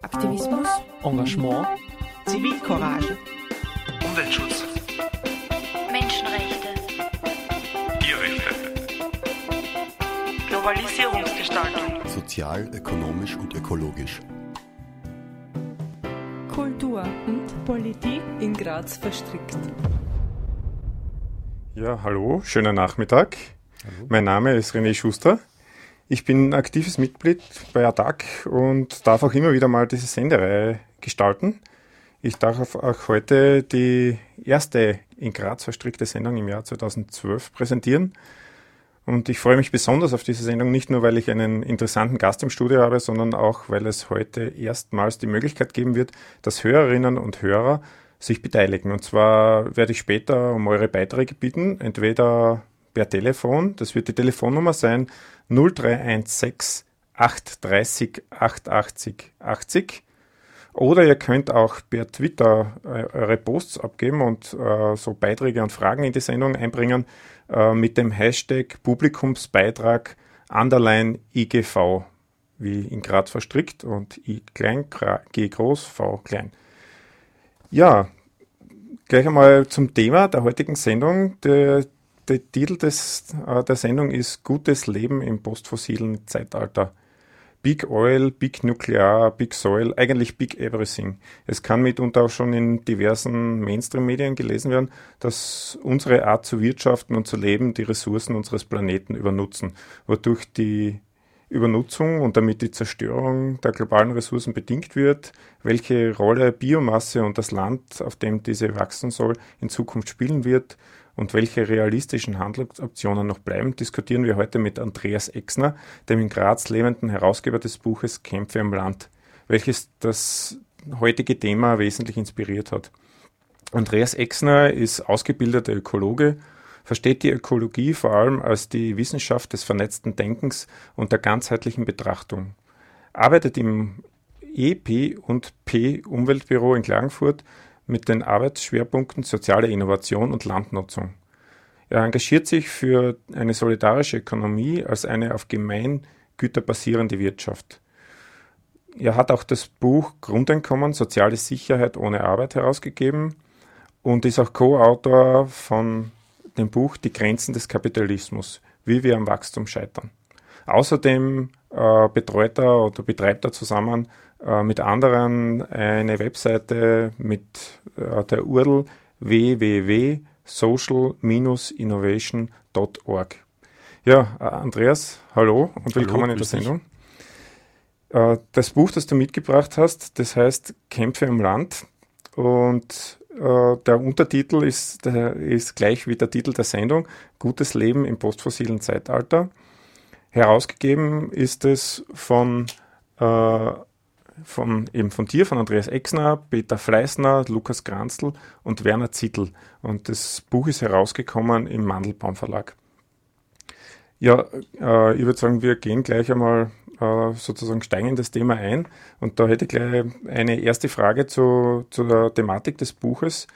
Aktivismus, Engagement, Zivilcourage, Umweltschutz, Menschenrechte, Tierrechte, Globalisierungsgestaltung, sozial, ökonomisch und ökologisch. Kultur und Politik in Graz verstrickt. Ja, hallo, schönen Nachmittag. Hallo. Mein Name ist René Schuster. Ich bin aktives Mitglied bei ADAC und darf auch immer wieder mal diese Sendereihe gestalten. Ich darf auch heute die erste in Graz verstrickte Sendung im Jahr 2012 präsentieren. Und ich freue mich besonders auf diese Sendung, nicht nur, weil ich einen interessanten Gast im Studio habe, sondern auch, weil es heute erstmals die Möglichkeit geben wird, dass Hörerinnen und Hörer sich beteiligen. Und zwar werde ich später um eure Beiträge bitten, entweder per Telefon, das wird die Telefonnummer sein 0316 830 880 80. Oder ihr könnt auch per Twitter äh, eure Posts abgeben und äh, so Beiträge und Fragen in die Sendung einbringen äh, mit dem Hashtag Publikumsbeitrag underline IGV, wie in Grad verstrickt und I klein, G groß, V klein. Ja, gleich einmal zum Thema der heutigen Sendung. Der, der Titel des, äh, der Sendung ist Gutes Leben im postfossilen Zeitalter. Big Oil, Big Nuclear, Big Soil, eigentlich Big Everything. Es kann mitunter auch schon in diversen Mainstream-Medien gelesen werden, dass unsere Art zu wirtschaften und zu leben die Ressourcen unseres Planeten übernutzen, wodurch die Übernutzung und damit die Zerstörung der globalen Ressourcen bedingt wird, welche Rolle Biomasse und das Land, auf dem diese wachsen soll, in Zukunft spielen wird und welche realistischen Handlungsoptionen noch bleiben, diskutieren wir heute mit Andreas Exner, dem in Graz lebenden Herausgeber des Buches Kämpfe am Land, welches das heutige Thema wesentlich inspiriert hat. Andreas Exner ist ausgebildeter Ökologe, versteht die Ökologie vor allem als die Wissenschaft des vernetzten Denkens und der ganzheitlichen Betrachtung, arbeitet im EP und P Umweltbüro in Klagenfurt mit den Arbeitsschwerpunkten soziale Innovation und Landnutzung. Er engagiert sich für eine solidarische Ökonomie als eine auf Gemeingüter basierende Wirtschaft. Er hat auch das Buch Grundeinkommen, soziale Sicherheit ohne Arbeit herausgegeben und ist auch Co-Autor von dem Buch Die Grenzen des Kapitalismus, wie wir am Wachstum scheitern. Außerdem äh, betreut er oder betreibt er zusammen äh, mit anderen eine Webseite mit äh, der URL www.social-innovation.org. Ja, Andreas, hallo und willkommen hallo, in der Sendung. Äh, das Buch, das du mitgebracht hast, das heißt Kämpfe im Land und äh, der Untertitel ist, ist gleich wie der Titel der Sendung, Gutes Leben im postfossilen Zeitalter. Herausgegeben ist es von äh, von, eben von dir, von Andreas Exner, Peter Fleißner, Lukas Granzl und Werner Zittel. Und das Buch ist herausgekommen im Mandelbaum Verlag. Ja, äh, ich würde sagen, wir gehen gleich einmal äh, sozusagen steigen in das Thema ein. Und da hätte ich gleich eine erste Frage zu, zu der Thematik des Buches.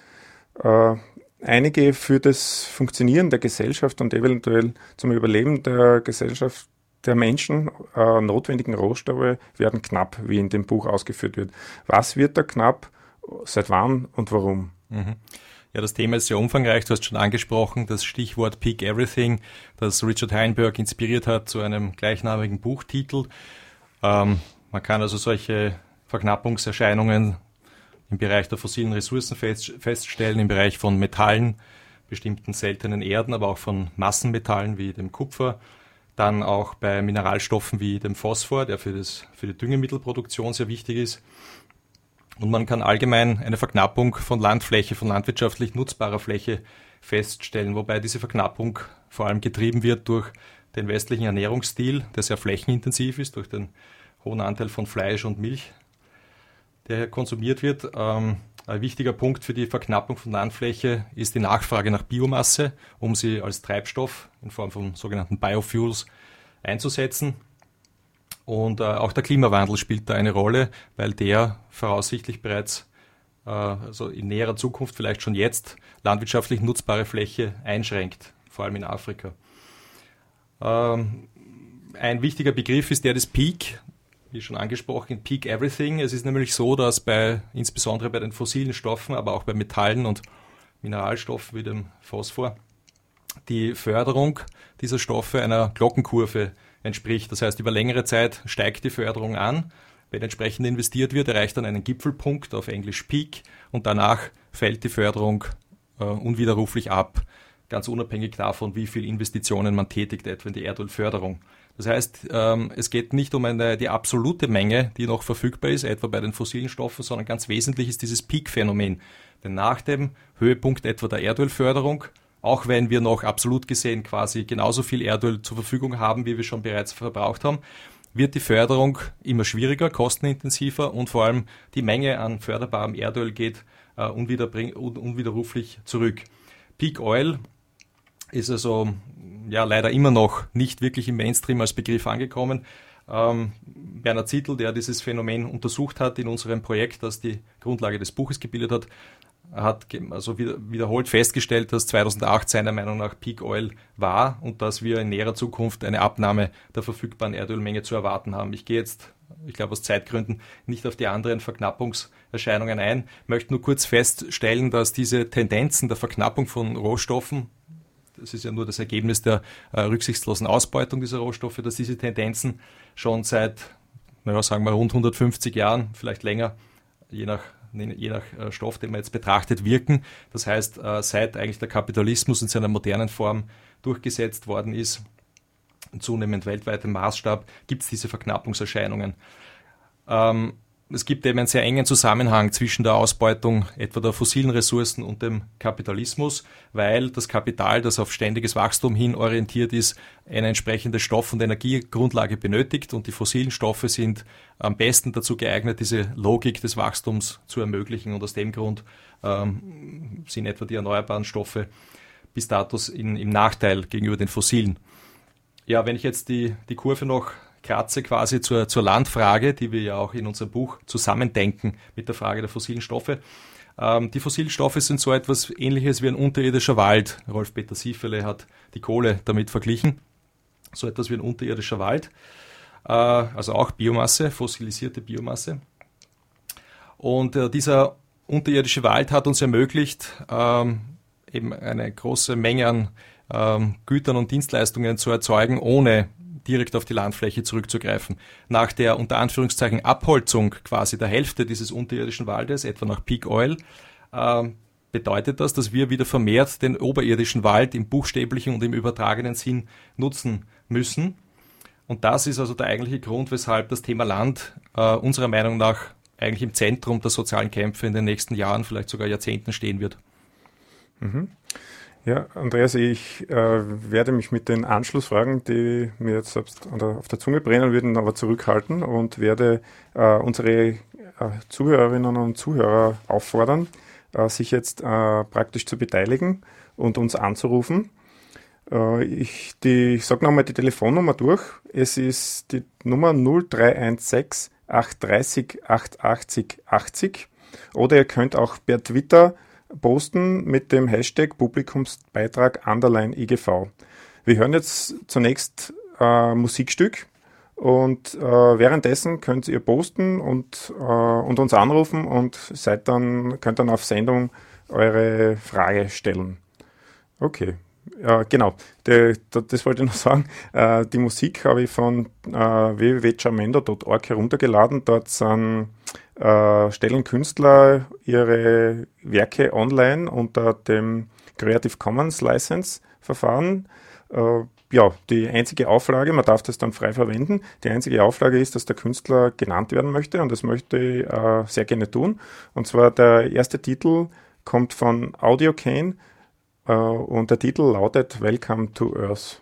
Äh, einige für das Funktionieren der Gesellschaft und eventuell zum Überleben der Gesellschaft der Menschen äh, notwendigen Rohstoffe werden knapp, wie in dem Buch ausgeführt wird. Was wird da knapp, seit wann und warum? Mhm. Ja, das Thema ist sehr umfangreich. Du hast schon angesprochen, das Stichwort Peak Everything, das Richard Heinberg inspiriert hat zu einem gleichnamigen Buchtitel. Ähm, man kann also solche Verknappungserscheinungen im Bereich der fossilen Ressourcen fest, feststellen, im Bereich von Metallen, bestimmten seltenen Erden, aber auch von Massenmetallen wie dem Kupfer dann auch bei Mineralstoffen wie dem Phosphor, der für, das, für die Düngemittelproduktion sehr wichtig ist. Und man kann allgemein eine Verknappung von Landfläche, von landwirtschaftlich nutzbarer Fläche feststellen, wobei diese Verknappung vor allem getrieben wird durch den westlichen Ernährungsstil, der sehr flächenintensiv ist, durch den hohen Anteil von Fleisch und Milch, der konsumiert wird. Ähm, ein wichtiger Punkt für die Verknappung von Landfläche ist die Nachfrage nach Biomasse, um sie als Treibstoff in Form von sogenannten Biofuels einzusetzen. Und äh, auch der Klimawandel spielt da eine Rolle, weil der voraussichtlich bereits äh, also in näherer Zukunft, vielleicht schon jetzt, landwirtschaftlich nutzbare Fläche einschränkt, vor allem in Afrika. Ähm, ein wichtiger Begriff ist der des Peak, wie schon angesprochen, Peak Everything. Es ist nämlich so, dass bei, insbesondere bei den fossilen Stoffen, aber auch bei Metallen und Mineralstoffen wie dem Phosphor, die Förderung dieser Stoffe einer Glockenkurve entspricht. Das heißt, über längere Zeit steigt die Förderung an. Wenn entsprechend investiert wird, erreicht dann einen Gipfelpunkt auf Englisch Peak und danach fällt die Förderung äh, unwiderruflich ab, ganz unabhängig davon, wie viel Investitionen man tätigt, etwa in die Erdölförderung. Das heißt, ähm, es geht nicht um eine, die absolute Menge, die noch verfügbar ist, etwa bei den fossilen Stoffen, sondern ganz wesentlich ist dieses Peak-Phänomen. Denn nach dem Höhepunkt etwa der Erdölförderung, auch wenn wir noch absolut gesehen quasi genauso viel Erdöl zur Verfügung haben, wie wir schon bereits verbraucht haben, wird die Förderung immer schwieriger, kostenintensiver und vor allem die Menge an förderbarem Erdöl geht äh, unwiderruflich zurück. Peak Oil ist also ja leider immer noch nicht wirklich im Mainstream als Begriff angekommen. Ähm, Bernhard Zittel, der dieses Phänomen untersucht hat in unserem Projekt, das die Grundlage des Buches gebildet hat, hat also wiederholt festgestellt, dass 2008 seiner Meinung nach Peak Oil war und dass wir in näherer Zukunft eine Abnahme der verfügbaren Erdölmenge zu erwarten haben. Ich gehe jetzt, ich glaube aus Zeitgründen, nicht auf die anderen Verknappungserscheinungen ein, möchte nur kurz feststellen, dass diese Tendenzen der Verknappung von Rohstoffen das ist ja nur das Ergebnis der äh, rücksichtslosen Ausbeutung dieser Rohstoffe, dass diese Tendenzen schon seit, naja, sagen wir rund 150 Jahren, vielleicht länger, je nach, je nach äh, Stoff, den man jetzt betrachtet, wirken. Das heißt, äh, seit eigentlich der Kapitalismus in seiner modernen Form durchgesetzt worden ist, zunehmend weltweitem Maßstab, gibt es diese Verknappungserscheinungen. Ähm, es gibt eben einen sehr engen Zusammenhang zwischen der Ausbeutung etwa der fossilen Ressourcen und dem Kapitalismus, weil das Kapital, das auf ständiges Wachstum hin orientiert ist, eine entsprechende Stoff- und Energiegrundlage benötigt und die fossilen Stoffe sind am besten dazu geeignet, diese Logik des Wachstums zu ermöglichen und aus dem Grund ähm, sind etwa die erneuerbaren Stoffe bis dato im Nachteil gegenüber den fossilen. Ja, wenn ich jetzt die, die Kurve noch kratze quasi zur, zur Landfrage, die wir ja auch in unserem Buch zusammendenken mit der Frage der fossilen Stoffe. Ähm, die fossilen Stoffe sind so etwas ähnliches wie ein unterirdischer Wald. Rolf-Peter Siefele hat die Kohle damit verglichen. So etwas wie ein unterirdischer Wald. Äh, also auch Biomasse, fossilisierte Biomasse. Und äh, dieser unterirdische Wald hat uns ermöglicht, ähm, eben eine große Menge an ähm, Gütern und Dienstleistungen zu erzeugen, ohne direkt auf die Landfläche zurückzugreifen. Nach der unter Anführungszeichen Abholzung quasi der Hälfte dieses unterirdischen Waldes, etwa nach Peak Oil, äh, bedeutet das, dass wir wieder vermehrt den oberirdischen Wald im buchstäblichen und im übertragenen Sinn nutzen müssen. Und das ist also der eigentliche Grund, weshalb das Thema Land äh, unserer Meinung nach eigentlich im Zentrum der sozialen Kämpfe in den nächsten Jahren, vielleicht sogar Jahrzehnten stehen wird. Mhm. Ja, Andreas, ich äh, werde mich mit den Anschlussfragen, die mir jetzt selbst der, auf der Zunge brennen würden, aber zurückhalten und werde äh, unsere äh, Zuhörerinnen und Zuhörer auffordern, äh, sich jetzt äh, praktisch zu beteiligen und uns anzurufen. Äh, ich ich sage nochmal die Telefonnummer durch. Es ist die Nummer 0316 830 880 80 oder ihr könnt auch per Twitter posten mit dem Hashtag Publikumsbeitrag underline IGV. Wir hören jetzt zunächst äh, Musikstück und äh, währenddessen könnt ihr posten und, äh, und uns anrufen und seid dann, könnt dann auf Sendung eure Frage stellen. Okay, ja, genau. De, de, das wollte ich noch sagen. Äh, die Musik habe ich von äh, www.jamendo.org heruntergeladen. Dort sind äh, stellen Künstler ihre Werke online unter dem Creative Commons License Verfahren. Äh, ja, die einzige Auflage, man darf das dann frei verwenden, die einzige Auflage ist, dass der Künstler genannt werden möchte und das möchte ich äh, sehr gerne tun. Und zwar der erste Titel kommt von AudioCane äh, und der Titel lautet Welcome to Earth.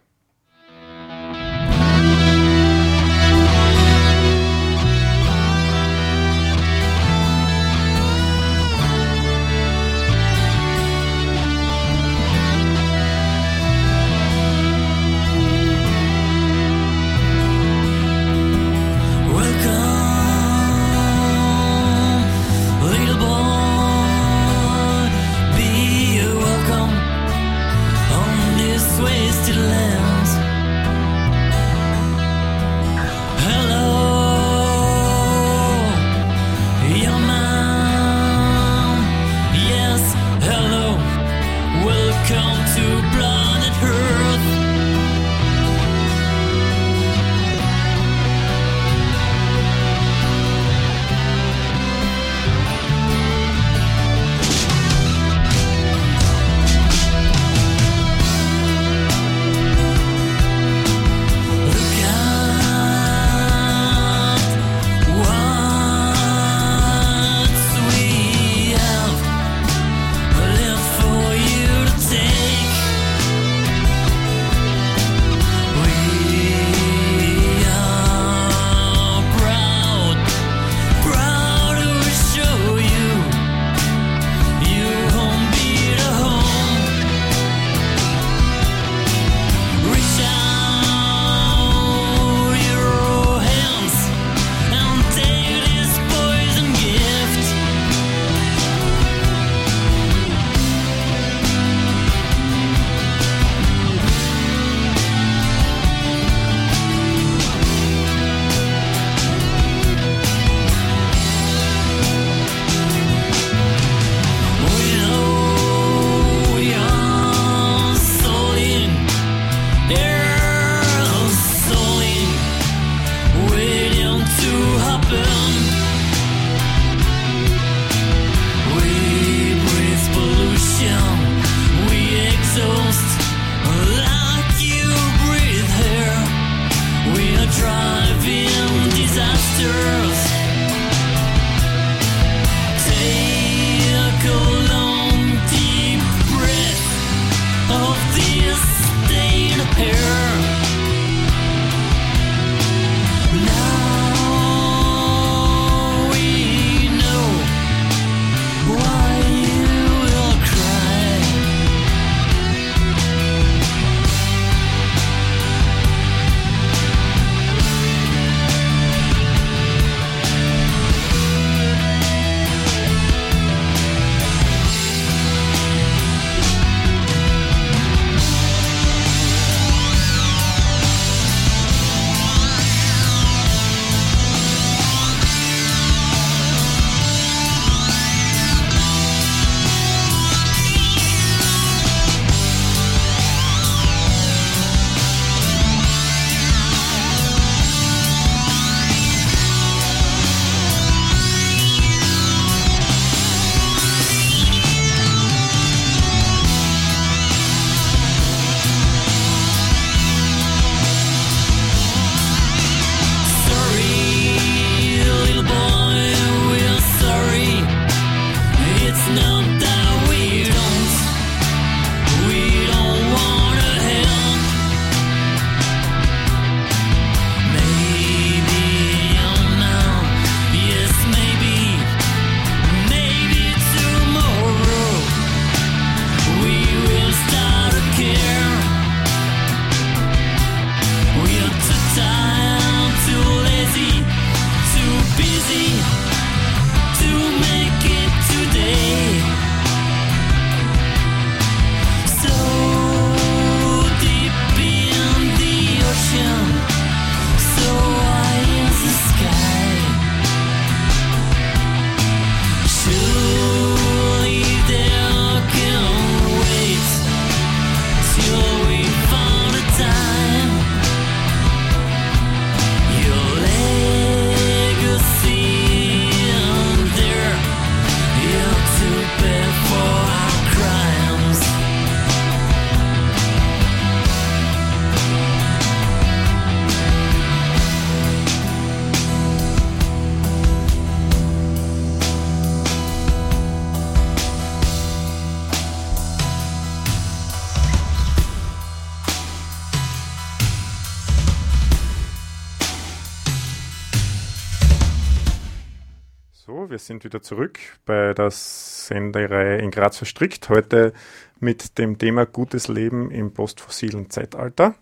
Sind wieder zurück bei der Sendereihe in Graz verstrickt. Heute mit dem Thema Gutes Leben im postfossilen Zeitalter.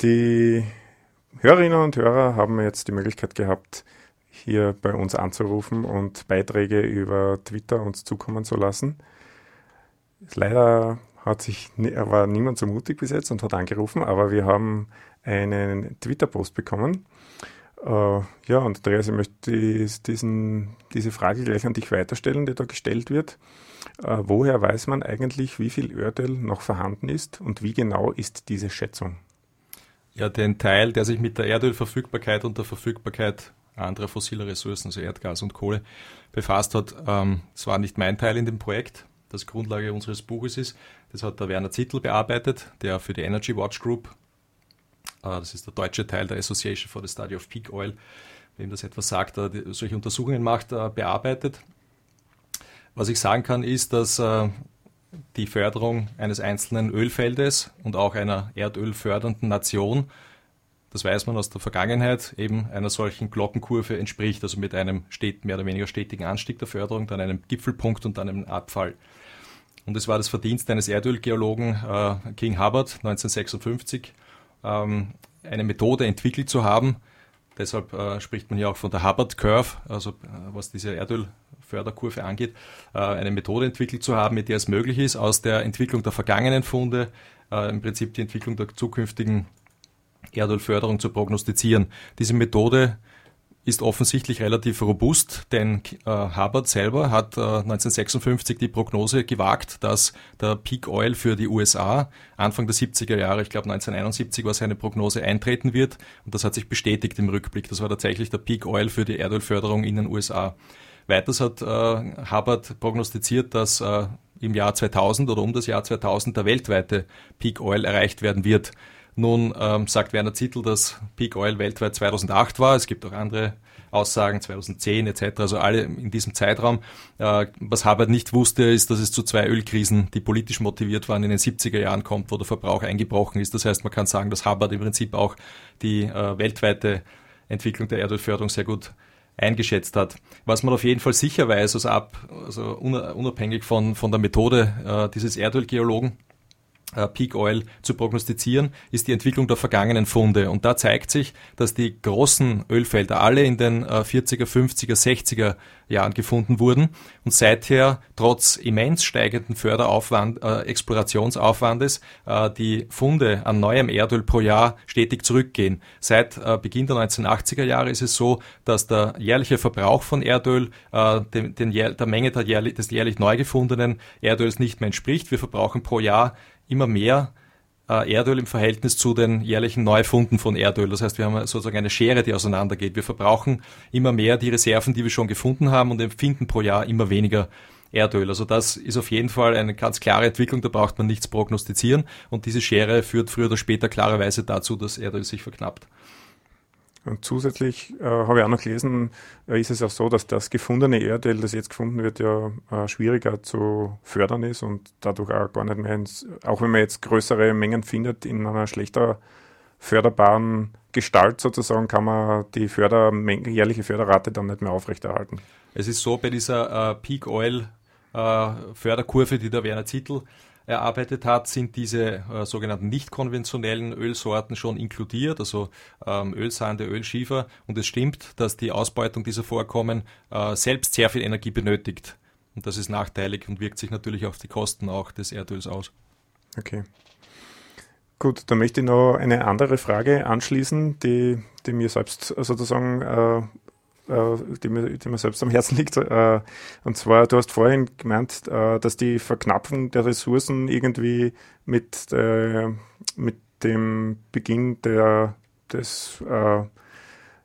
Die Hörerinnen und Hörer haben jetzt die Möglichkeit gehabt, hier bei uns anzurufen und Beiträge über Twitter uns zukommen zu lassen. Leider hat sich, war niemand so mutig bis jetzt und hat angerufen, aber wir haben einen Twitter-Post bekommen. Uh, ja, und Andreas, ich möchte diesen, diese Frage gleich an dich weiterstellen, die da gestellt wird. Uh, woher weiß man eigentlich, wie viel Erdöl noch vorhanden ist und wie genau ist diese Schätzung? Ja, den Teil, der sich mit der Erdölverfügbarkeit und der Verfügbarkeit anderer fossiler Ressourcen, also Erdgas und Kohle, befasst hat, ähm, das war nicht mein Teil in dem Projekt, das Grundlage unseres Buches ist. Das hat der Werner Zittel bearbeitet, der für die Energy Watch Group, äh, das ist der deutsche Teil der Association for the Study of Peak Oil, wem das etwas sagt, solche Untersuchungen macht, äh, bearbeitet. Was ich sagen kann, ist, dass äh, die Förderung eines einzelnen Ölfeldes und auch einer erdölfördernden Nation, das weiß man aus der Vergangenheit, eben einer solchen Glockenkurve entspricht, also mit einem stet, mehr oder weniger stetigen Anstieg der Förderung, dann einem Gipfelpunkt und dann einem Abfall. Und es war das Verdienst eines Erdölgeologen äh, King Hubbard 1956, ähm, eine Methode entwickelt zu haben. Deshalb äh, spricht man hier auch von der Hubbard Curve, also äh, was diese Erdölförderkurve angeht, äh, eine Methode entwickelt zu haben, mit der es möglich ist, aus der Entwicklung der vergangenen Funde äh, im Prinzip die Entwicklung der zukünftigen Erdölförderung zu prognostizieren. Diese Methode ist offensichtlich relativ robust, denn äh, Hubbard selber hat äh, 1956 die Prognose gewagt, dass der Peak Oil für die USA Anfang der 70er Jahre, ich glaube 1971 war seine Prognose, eintreten wird. Und das hat sich bestätigt im Rückblick. Das war tatsächlich der Peak Oil für die Erdölförderung in den USA. Weiters hat äh, Hubbard prognostiziert, dass äh, im Jahr 2000 oder um das Jahr 2000 der weltweite Peak Oil erreicht werden wird. Nun ähm, sagt Werner Zittel, dass Peak Oil weltweit 2008 war. Es gibt auch andere Aussagen, 2010 etc., also alle in diesem Zeitraum. Äh, was Hubbard nicht wusste, ist, dass es zu zwei Ölkrisen, die politisch motiviert waren, in den 70er Jahren kommt, wo der Verbrauch eingebrochen ist. Das heißt, man kann sagen, dass Hubbard im Prinzip auch die äh, weltweite Entwicklung der Erdölförderung sehr gut eingeschätzt hat. Was man auf jeden Fall sicher weiß, also, ab, also unabhängig von, von der Methode äh, dieses Erdölgeologen, Peak Oil zu prognostizieren, ist die Entwicklung der vergangenen Funde. Und da zeigt sich, dass die großen Ölfelder alle in den 40er, 50er, 60er Jahren gefunden wurden und seither trotz immens steigenden Förderaufwand, äh, Explorationsaufwandes äh, die Funde an neuem Erdöl pro Jahr stetig zurückgehen. Seit äh, Beginn der 1980er Jahre ist es so, dass der jährliche Verbrauch von Erdöl äh, den, den, der Menge der jährlich, des jährlich neu gefundenen Erdöls nicht mehr entspricht. Wir verbrauchen pro Jahr immer mehr äh, Erdöl im Verhältnis zu den jährlichen Neufunden von Erdöl. Das heißt, wir haben sozusagen eine Schere, die auseinandergeht. Wir verbrauchen immer mehr die Reserven, die wir schon gefunden haben und empfinden pro Jahr immer weniger Erdöl. Also das ist auf jeden Fall eine ganz klare Entwicklung, da braucht man nichts prognostizieren und diese Schere führt früher oder später klarerweise dazu, dass Erdöl sich verknappt. Und zusätzlich äh, habe ich auch noch gelesen, äh, ist es auch so, dass das gefundene Erdöl, das jetzt gefunden wird, ja äh, schwieriger zu fördern ist und dadurch auch gar nicht mehr ins, auch wenn man jetzt größere Mengen findet, in einer schlechter förderbaren Gestalt sozusagen, kann man die Förder, jährliche Förderrate dann nicht mehr aufrechterhalten. Es ist so bei dieser äh, Peak Oil äh, Förderkurve, die der Werner Zittel erarbeitet hat, sind diese äh, sogenannten nicht konventionellen Ölsorten schon inkludiert, also ähm, Ölsande, Ölschiefer. Und es stimmt, dass die Ausbeutung dieser Vorkommen äh, selbst sehr viel Energie benötigt. Und das ist nachteilig und wirkt sich natürlich auf die Kosten auch des Erdöls aus. Okay. Gut, da möchte ich noch eine andere Frage anschließen, die, die mir selbst sozusagen äh, die, mir, die mir selbst am Herzen liegt. Äh, und zwar, du hast vorhin gemeint, äh, dass die Verknappung der Ressourcen irgendwie mit, mit dem Beginn der, des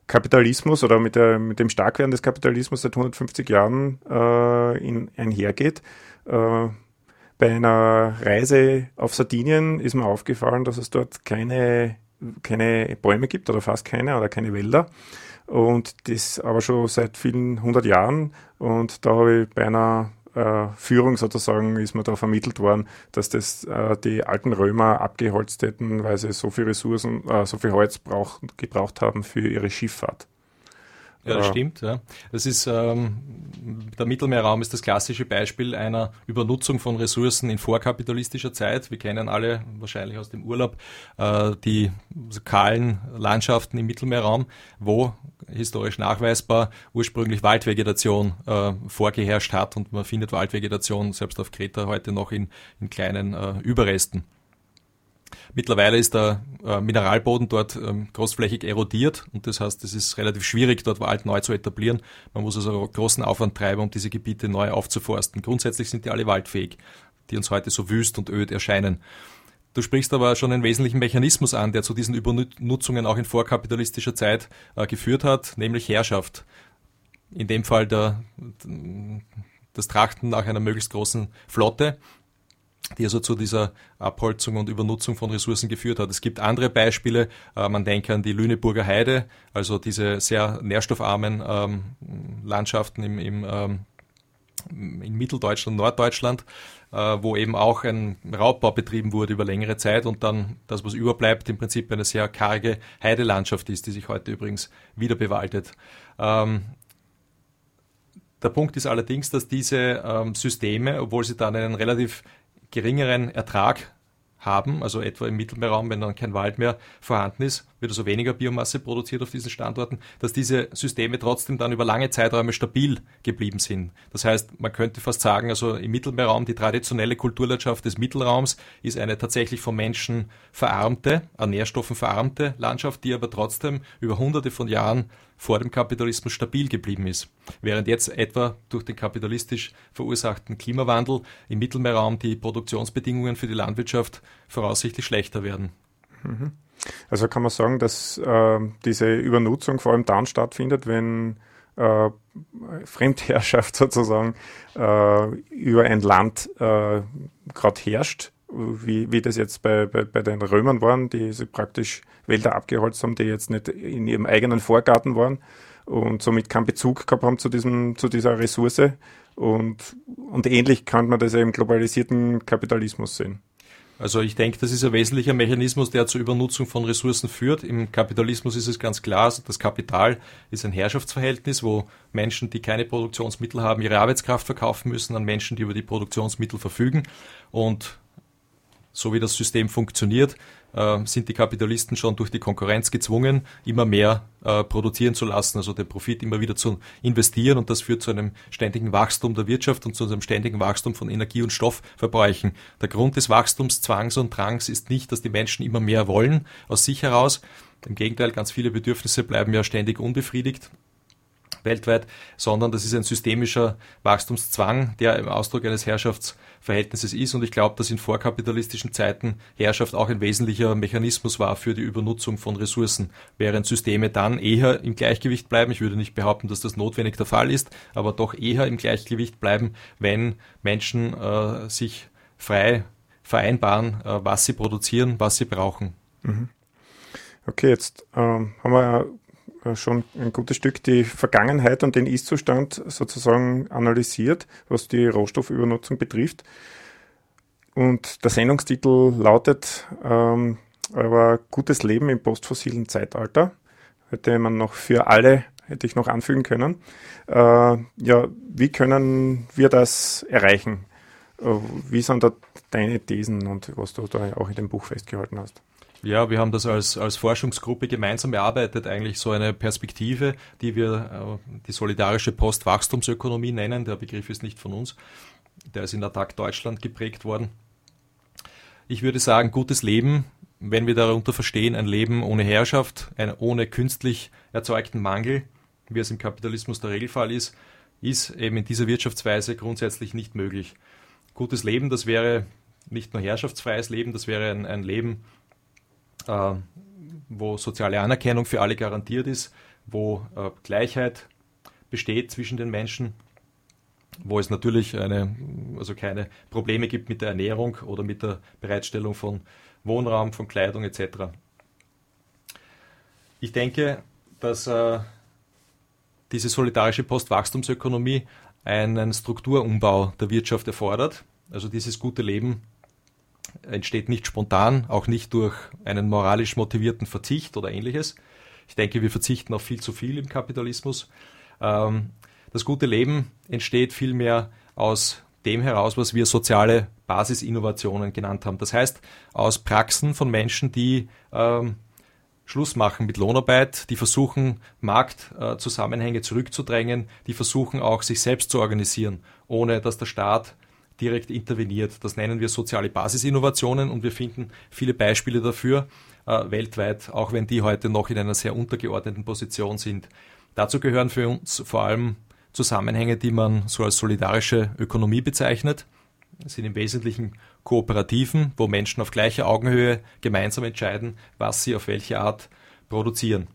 Kapitalismus oder mit, der, mit dem Starkwerden des Kapitalismus seit 150 Jahren in, einhergeht. bei einer Reise auf Sardinien ist mir aufgefallen, dass es dort keine, keine Bäume gibt oder fast keine oder keine Wälder und das aber schon seit vielen hundert Jahren. Und da habe ich bei einer äh, Führung sozusagen ist mir da vermittelt worden, dass das äh, die alten Römer abgeholzt hätten, weil sie so viel Ressourcen, äh, so viel Holz brauch, gebraucht haben für ihre Schifffahrt. Ja, das stimmt. Ja. Das ist ähm, der Mittelmeerraum ist das klassische Beispiel einer Übernutzung von Ressourcen in vorkapitalistischer Zeit. Wir kennen alle wahrscheinlich aus dem Urlaub äh, die kahlen Landschaften im Mittelmeerraum, wo historisch nachweisbar ursprünglich Waldvegetation äh, vorgeherrscht hat und man findet Waldvegetation selbst auf Kreta heute noch in, in kleinen äh, Überresten. Mittlerweile ist der äh, Mineralboden dort ähm, großflächig erodiert und das heißt, es ist relativ schwierig, dort Wald neu zu etablieren. Man muss also großen Aufwand treiben, um diese Gebiete neu aufzuforsten. Grundsätzlich sind die alle waldfähig, die uns heute so wüst und öd erscheinen. Du sprichst aber schon einen wesentlichen Mechanismus an, der zu diesen Übernutzungen auch in vorkapitalistischer Zeit äh, geführt hat, nämlich Herrschaft. In dem Fall der, das Trachten nach einer möglichst großen Flotte die also zu dieser Abholzung und Übernutzung von Ressourcen geführt hat. Es gibt andere Beispiele, äh, man denke an die Lüneburger Heide, also diese sehr nährstoffarmen ähm, Landschaften im, im ähm, in Mitteldeutschland, Norddeutschland, äh, wo eben auch ein Raubbau betrieben wurde über längere Zeit und dann das, was überbleibt, im Prinzip eine sehr karge Heidelandschaft ist, die sich heute übrigens wieder bewaldet. Ähm, der Punkt ist allerdings, dass diese ähm, Systeme, obwohl sie dann einen relativ geringeren Ertrag haben, also etwa im Mittelmeerraum, wenn dann kein Wald mehr vorhanden ist, wird also weniger Biomasse produziert auf diesen Standorten, dass diese Systeme trotzdem dann über lange Zeiträume stabil geblieben sind. Das heißt, man könnte fast sagen, also im Mittelmeerraum, die traditionelle Kulturlandschaft des Mittelraums ist eine tatsächlich von Menschen verarmte, an Nährstoffen verarmte Landschaft, die aber trotzdem über hunderte von Jahren vor dem Kapitalismus stabil geblieben ist. Während jetzt etwa durch den kapitalistisch verursachten Klimawandel im Mittelmeerraum die Produktionsbedingungen für die Landwirtschaft voraussichtlich schlechter werden. Mhm. Also kann man sagen, dass äh, diese Übernutzung vor allem dann stattfindet, wenn äh, Fremdherrschaft sozusagen äh, über ein Land äh, gerade herrscht, wie, wie das jetzt bei, bei, bei den Römern waren, die sie praktisch Wälder abgeholzt haben, die jetzt nicht in ihrem eigenen Vorgarten waren und somit keinen Bezug gehabt haben zu, diesem, zu dieser Ressource. Und, und ähnlich kann man das ja im globalisierten Kapitalismus sehen. Also ich denke, das ist ein wesentlicher Mechanismus, der zur Übernutzung von Ressourcen führt. Im Kapitalismus ist es ganz klar, das Kapital ist ein Herrschaftsverhältnis, wo Menschen, die keine Produktionsmittel haben, ihre Arbeitskraft verkaufen müssen an Menschen, die über die Produktionsmittel verfügen. Und so wie das System funktioniert, äh, sind die Kapitalisten schon durch die Konkurrenz gezwungen, immer mehr äh, produzieren zu lassen, also den Profit immer wieder zu investieren und das führt zu einem ständigen Wachstum der Wirtschaft und zu einem ständigen Wachstum von Energie- und Stoffverbräuchen. Der Grund des Wachstumszwangs und Drangs ist nicht, dass die Menschen immer mehr wollen aus sich heraus. Im Gegenteil, ganz viele Bedürfnisse bleiben ja ständig unbefriedigt weltweit, sondern das ist ein systemischer Wachstumszwang, der im Ausdruck eines Herrschaftsverhältnisses ist. Und ich glaube, dass in vorkapitalistischen Zeiten Herrschaft auch ein wesentlicher Mechanismus war für die Übernutzung von Ressourcen, während Systeme dann eher im Gleichgewicht bleiben. Ich würde nicht behaupten, dass das notwendig der Fall ist, aber doch eher im Gleichgewicht bleiben, wenn Menschen äh, sich frei vereinbaren, äh, was sie produzieren, was sie brauchen. Mhm. Okay, jetzt ähm, haben wir ja schon ein gutes Stück die Vergangenheit und den Ist-Zustand sozusagen analysiert, was die Rohstoffübernutzung betrifft. Und der Sendungstitel lautet ähm, aber Gutes Leben im postfossilen Zeitalter. Hätte man noch für alle, hätte ich noch anfügen können. Äh, ja, wie können wir das erreichen? Äh, wie sind da deine Thesen und was du da auch in dem Buch festgehalten hast? Ja, wir haben das als, als Forschungsgruppe gemeinsam erarbeitet, eigentlich so eine Perspektive, die wir äh, die solidarische Postwachstumsökonomie nennen. Der Begriff ist nicht von uns. Der ist in Attac Deutschland geprägt worden. Ich würde sagen, gutes Leben, wenn wir darunter verstehen, ein Leben ohne Herrschaft, ein, ohne künstlich erzeugten Mangel, wie es im Kapitalismus der Regelfall ist, ist eben in dieser Wirtschaftsweise grundsätzlich nicht möglich. Gutes Leben, das wäre nicht nur herrschaftsfreies Leben, das wäre ein, ein Leben, äh, wo soziale Anerkennung für alle garantiert ist, wo äh, Gleichheit besteht zwischen den Menschen, wo es natürlich eine, also keine Probleme gibt mit der Ernährung oder mit der Bereitstellung von Wohnraum, von Kleidung etc. Ich denke, dass äh, diese solidarische Postwachstumsökonomie einen Strukturumbau der Wirtschaft erfordert. Also dieses gute Leben entsteht nicht spontan, auch nicht durch einen moralisch motivierten Verzicht oder ähnliches. Ich denke, wir verzichten auf viel zu viel im Kapitalismus. Ähm, das gute Leben entsteht vielmehr aus dem heraus, was wir soziale Basisinnovationen genannt haben. Das heißt, aus Praxen von Menschen, die ähm, Schluss machen mit Lohnarbeit, die versuchen, Marktzusammenhänge zurückzudrängen, die versuchen auch, sich selbst zu organisieren, ohne dass der Staat direkt interveniert. Das nennen wir soziale Basisinnovationen und wir finden viele Beispiele dafür äh, weltweit, auch wenn die heute noch in einer sehr untergeordneten Position sind. Dazu gehören für uns vor allem Zusammenhänge, die man so als solidarische Ökonomie bezeichnet. Das sind im Wesentlichen Kooperativen, wo Menschen auf gleicher Augenhöhe gemeinsam entscheiden, was sie auf welche Art produzieren.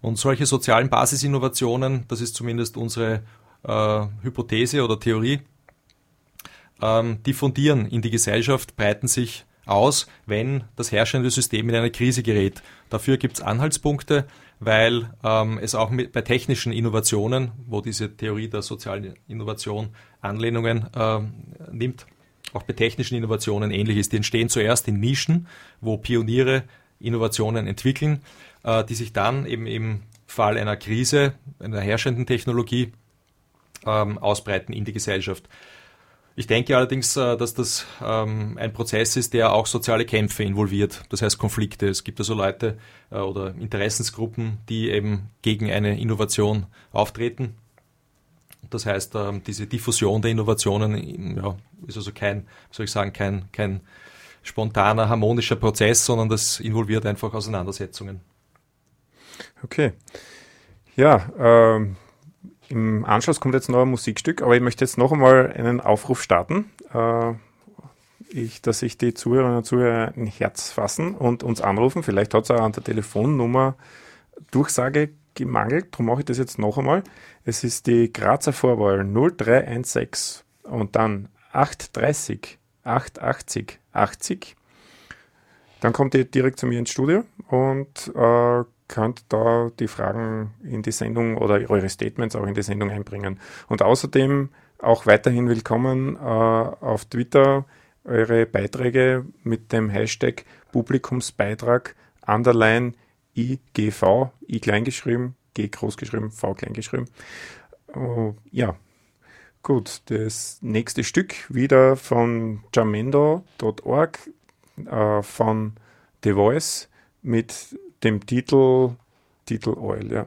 Und solche sozialen Basisinnovationen, das ist zumindest unsere äh, Hypothese oder Theorie, ähm, diffundieren in die Gesellschaft, breiten sich aus, wenn das herrschende System in eine Krise gerät. Dafür gibt es Anhaltspunkte, weil ähm, es auch mit, bei technischen Innovationen, wo diese Theorie der sozialen Innovation Anlehnungen äh, nimmt, auch bei technischen Innovationen ähnlich ist. Die entstehen zuerst in Nischen, wo Pioniere Innovationen entwickeln, äh, die sich dann eben im Fall einer Krise, einer herrschenden Technologie ähm, ausbreiten in die Gesellschaft. Ich denke allerdings, äh, dass das ähm, ein Prozess ist, der auch soziale Kämpfe involviert, das heißt Konflikte. Es gibt also Leute äh, oder Interessensgruppen, die eben gegen eine Innovation auftreten. Das heißt, ähm, diese Diffusion der Innovationen ist also kein, soll ich sagen, kein, kein spontaner, harmonischer Prozess, sondern das involviert einfach Auseinandersetzungen. Okay. Ja, ähm, im Anschluss kommt jetzt noch ein Musikstück, aber ich möchte jetzt noch einmal einen Aufruf starten, äh, ich, dass sich die Zuhörerinnen und Zuhörer ein Herz fassen und uns anrufen. Vielleicht hat es auch an der Telefonnummer Durchsage gemangelt, darum mache ich das jetzt noch einmal. Es ist die Grazer Vorwahl 0316 und dann 830 880 80. Dann kommt ihr direkt zu mir ins Studio und äh, könnt da die Fragen in die Sendung oder eure Statements auch in die Sendung einbringen. Und außerdem auch weiterhin willkommen äh, auf Twitter eure Beiträge mit dem Hashtag Publikumsbeitrag underline IGV, I kleingeschrieben, G großgeschrieben, V kleingeschrieben. Uh, ja, gut, das nächste Stück wieder von jamendo.org äh, von The Voice mit dem Titel, Titel Oil, ja.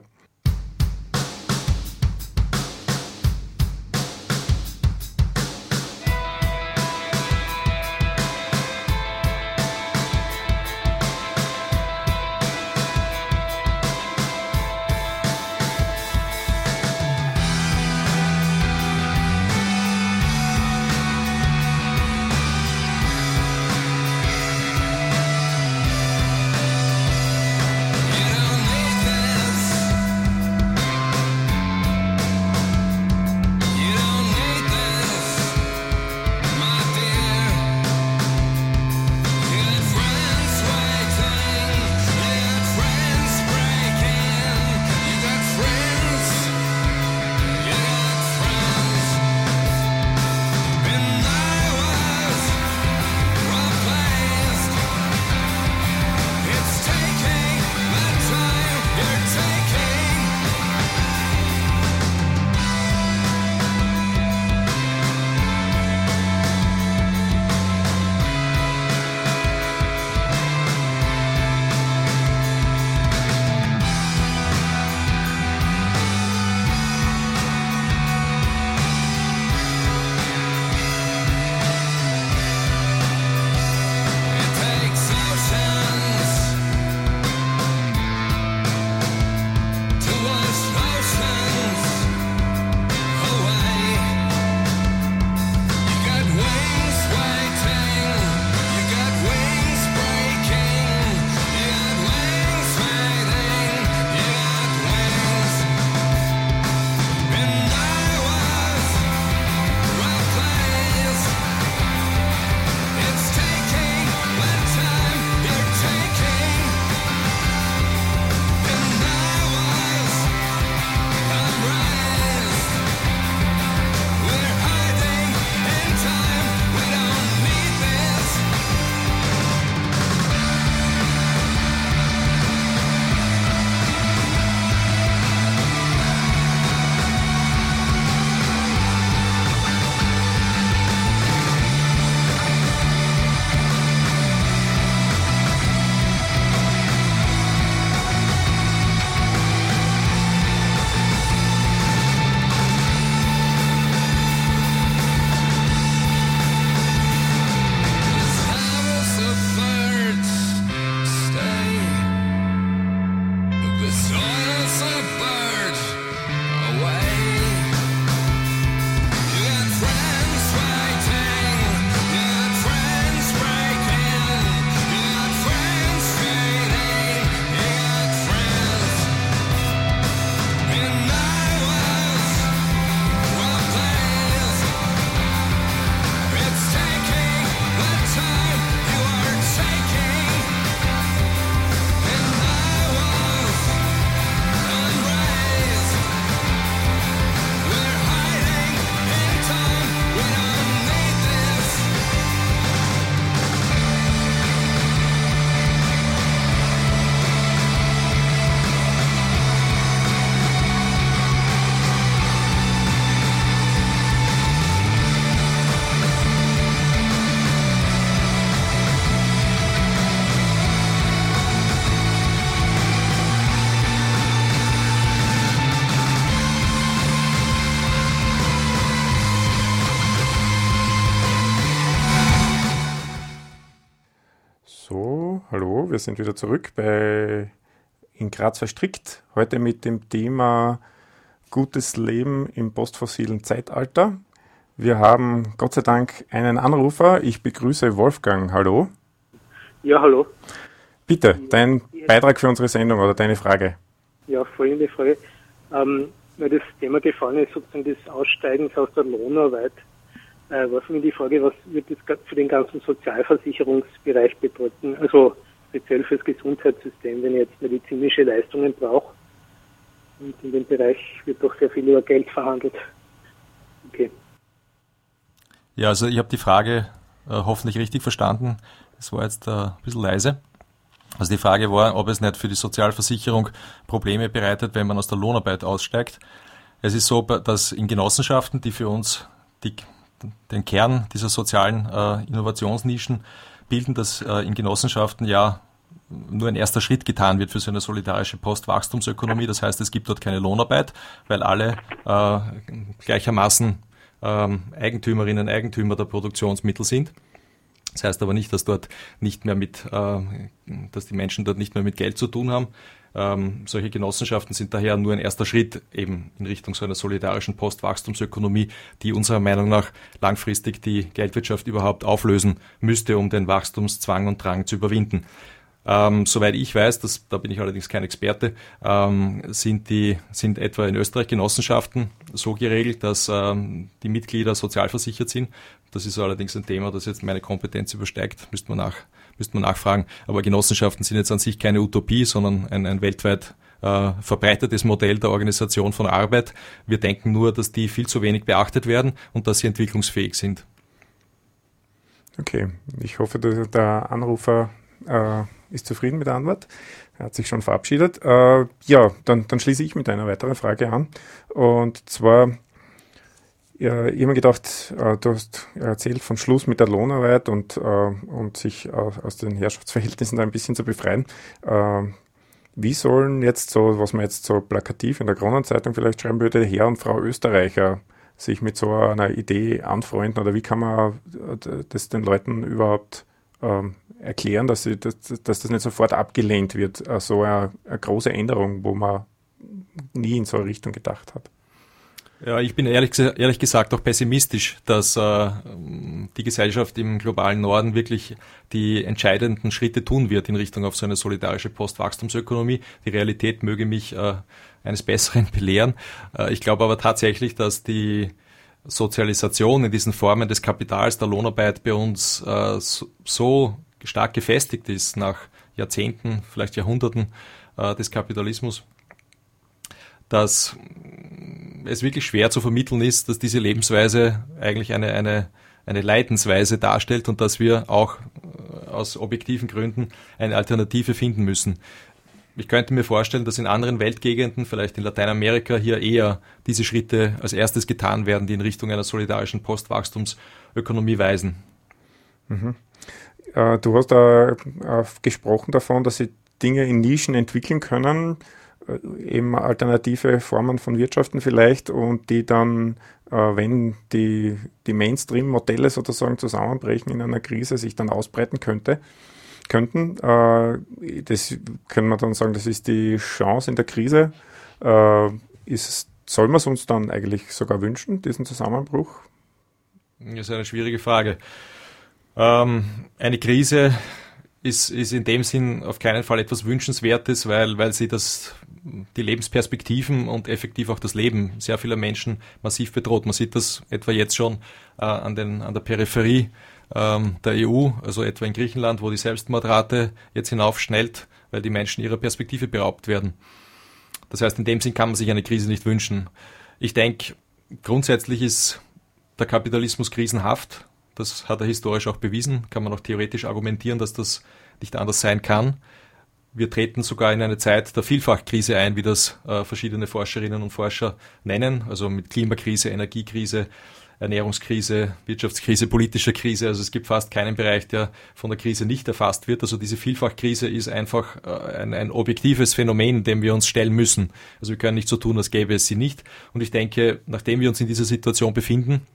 Sind wieder zurück bei in Graz verstrickt. Heute mit dem Thema gutes Leben im postfossilen Zeitalter. Wir haben Gott sei Dank einen Anrufer. Ich begrüße Wolfgang. Hallo. Ja, hallo. Bitte, dein Beitrag für unsere Sendung oder deine Frage. Ja, folgende Frage. Ähm, weil das Thema gefallen ist, sozusagen des Aussteigens aus der Lohnarbeit, äh, für mich die Frage, was wird das für den ganzen Sozialversicherungsbereich bedeuten? Also speziell fürs Gesundheitssystem, wenn ich jetzt medizinische Leistungen brauche. Und in dem Bereich wird doch sehr viel über Geld verhandelt. Okay. Ja, also ich habe die Frage äh, hoffentlich richtig verstanden. Es war jetzt äh, ein bisschen leise. Also die Frage war, ob es nicht für die Sozialversicherung Probleme bereitet, wenn man aus der Lohnarbeit aussteigt. Es ist so, dass in Genossenschaften, die für uns die, den Kern dieser sozialen äh, Innovationsnischen bilden, dass äh, in Genossenschaften ja nur ein erster Schritt getan wird für so eine solidarische Postwachstumsökonomie. Das heißt, es gibt dort keine Lohnarbeit, weil alle äh, gleichermaßen ähm, Eigentümerinnen, Eigentümer der Produktionsmittel sind. Das heißt aber nicht, dass dort nicht mehr mit, äh, dass die Menschen dort nicht mehr mit Geld zu tun haben. Ähm, solche Genossenschaften sind daher nur ein erster Schritt eben in Richtung so einer solidarischen Postwachstumsökonomie, die unserer Meinung nach langfristig die Geldwirtschaft überhaupt auflösen müsste, um den Wachstumszwang und Drang zu überwinden. Ähm, soweit ich weiß, das, da bin ich allerdings kein Experte, ähm, sind, die, sind etwa in Österreich Genossenschaften so geregelt, dass ähm, die Mitglieder sozialversichert sind. Das ist allerdings ein Thema, das jetzt meine Kompetenz übersteigt, müsste man, nach, müsste man nachfragen. Aber Genossenschaften sind jetzt an sich keine Utopie, sondern ein, ein weltweit äh, verbreitetes Modell der Organisation von Arbeit. Wir denken nur, dass die viel zu wenig beachtet werden und dass sie entwicklungsfähig sind. Okay, ich hoffe, der Anrufer äh, ist zufrieden mit der Antwort. Er hat sich schon verabschiedet. Äh, ja, dann, dann schließe ich mit einer weiteren Frage an. Und zwar, ja, ich habe mir gedacht, äh, du hast erzählt von Schluss mit der Lohnarbeit und, äh, und sich aus den Herrschaftsverhältnissen da ein bisschen zu befreien. Äh, wie sollen jetzt so, was man jetzt so plakativ in der Kronenzeitung vielleicht schreiben würde, Herr und Frau Österreicher sich mit so einer Idee anfreunden oder wie kann man äh, das den Leuten überhaupt ähm, erklären, dass, sie, dass, dass, das nicht sofort abgelehnt wird, äh, so eine, eine große Änderung, wo man nie in so eine Richtung gedacht hat. Ja, ich bin ehrlich, ehrlich gesagt auch pessimistisch, dass äh, die Gesellschaft im globalen Norden wirklich die entscheidenden Schritte tun wird in Richtung auf so eine solidarische Postwachstumsökonomie. Die Realität möge mich äh, eines Besseren belehren. Äh, ich glaube aber tatsächlich, dass die Sozialisation in diesen Formen des Kapitals, der Lohnarbeit bei uns äh, so stark gefestigt ist nach Jahrzehnten, vielleicht Jahrhunderten äh, des Kapitalismus, dass es wirklich schwer zu vermitteln ist, dass diese Lebensweise eigentlich eine, eine, eine Leidensweise darstellt und dass wir auch äh, aus objektiven Gründen eine Alternative finden müssen. Ich könnte mir vorstellen, dass in anderen Weltgegenden, vielleicht in Lateinamerika, hier eher diese Schritte als erstes getan werden, die in Richtung einer solidarischen Postwachstumsökonomie weisen. Mhm. Äh, du hast da äh, gesprochen davon, dass sie Dinge in Nischen entwickeln können, eben alternative Formen von Wirtschaften vielleicht und die dann, wenn die, die Mainstream-Modelle sozusagen zusammenbrechen in einer Krise, sich dann ausbreiten könnte. könnten. Äh, das können wir dann sagen, das ist die Chance in der Krise. Äh, ist, soll man es uns dann eigentlich sogar wünschen, diesen Zusammenbruch? Das ist eine schwierige Frage. Ähm, eine Krise ist, ist in dem Sinn auf keinen Fall etwas Wünschenswertes, weil, weil sie das, die Lebensperspektiven und effektiv auch das Leben sehr vieler Menschen massiv bedroht. Man sieht das etwa jetzt schon äh, an, den, an der Peripherie ähm, der EU, also etwa in Griechenland, wo die Selbstmordrate jetzt hinaufschnellt, weil die Menschen ihrer Perspektive beraubt werden. Das heißt, in dem Sinn kann man sich eine Krise nicht wünschen. Ich denke, grundsätzlich ist der Kapitalismus krisenhaft. Das hat er historisch auch bewiesen. Kann man auch theoretisch argumentieren, dass das nicht anders sein kann. Wir treten sogar in eine Zeit der Vielfachkrise ein, wie das äh, verschiedene Forscherinnen und Forscher nennen, also mit Klimakrise, Energiekrise, Ernährungskrise, Wirtschaftskrise, politischer Krise. Also es gibt fast keinen Bereich, der von der Krise nicht erfasst wird. Also diese Vielfachkrise ist einfach äh, ein, ein objektives Phänomen, dem wir uns stellen müssen. Also wir können nicht so tun, als gäbe es sie nicht. Und ich denke, nachdem wir uns in dieser Situation befinden,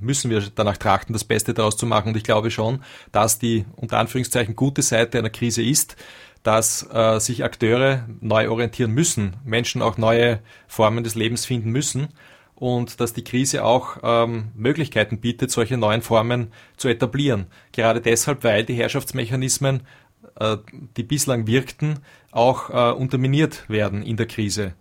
müssen wir danach trachten, das Beste daraus zu machen. Und ich glaube schon, dass die unter Anführungszeichen gute Seite einer Krise ist, dass äh, sich Akteure neu orientieren müssen, Menschen auch neue Formen des Lebens finden müssen und dass die Krise auch ähm, Möglichkeiten bietet, solche neuen Formen zu etablieren. Gerade deshalb, weil die Herrschaftsmechanismen, äh, die bislang wirkten, auch äh, unterminiert werden in der Krise.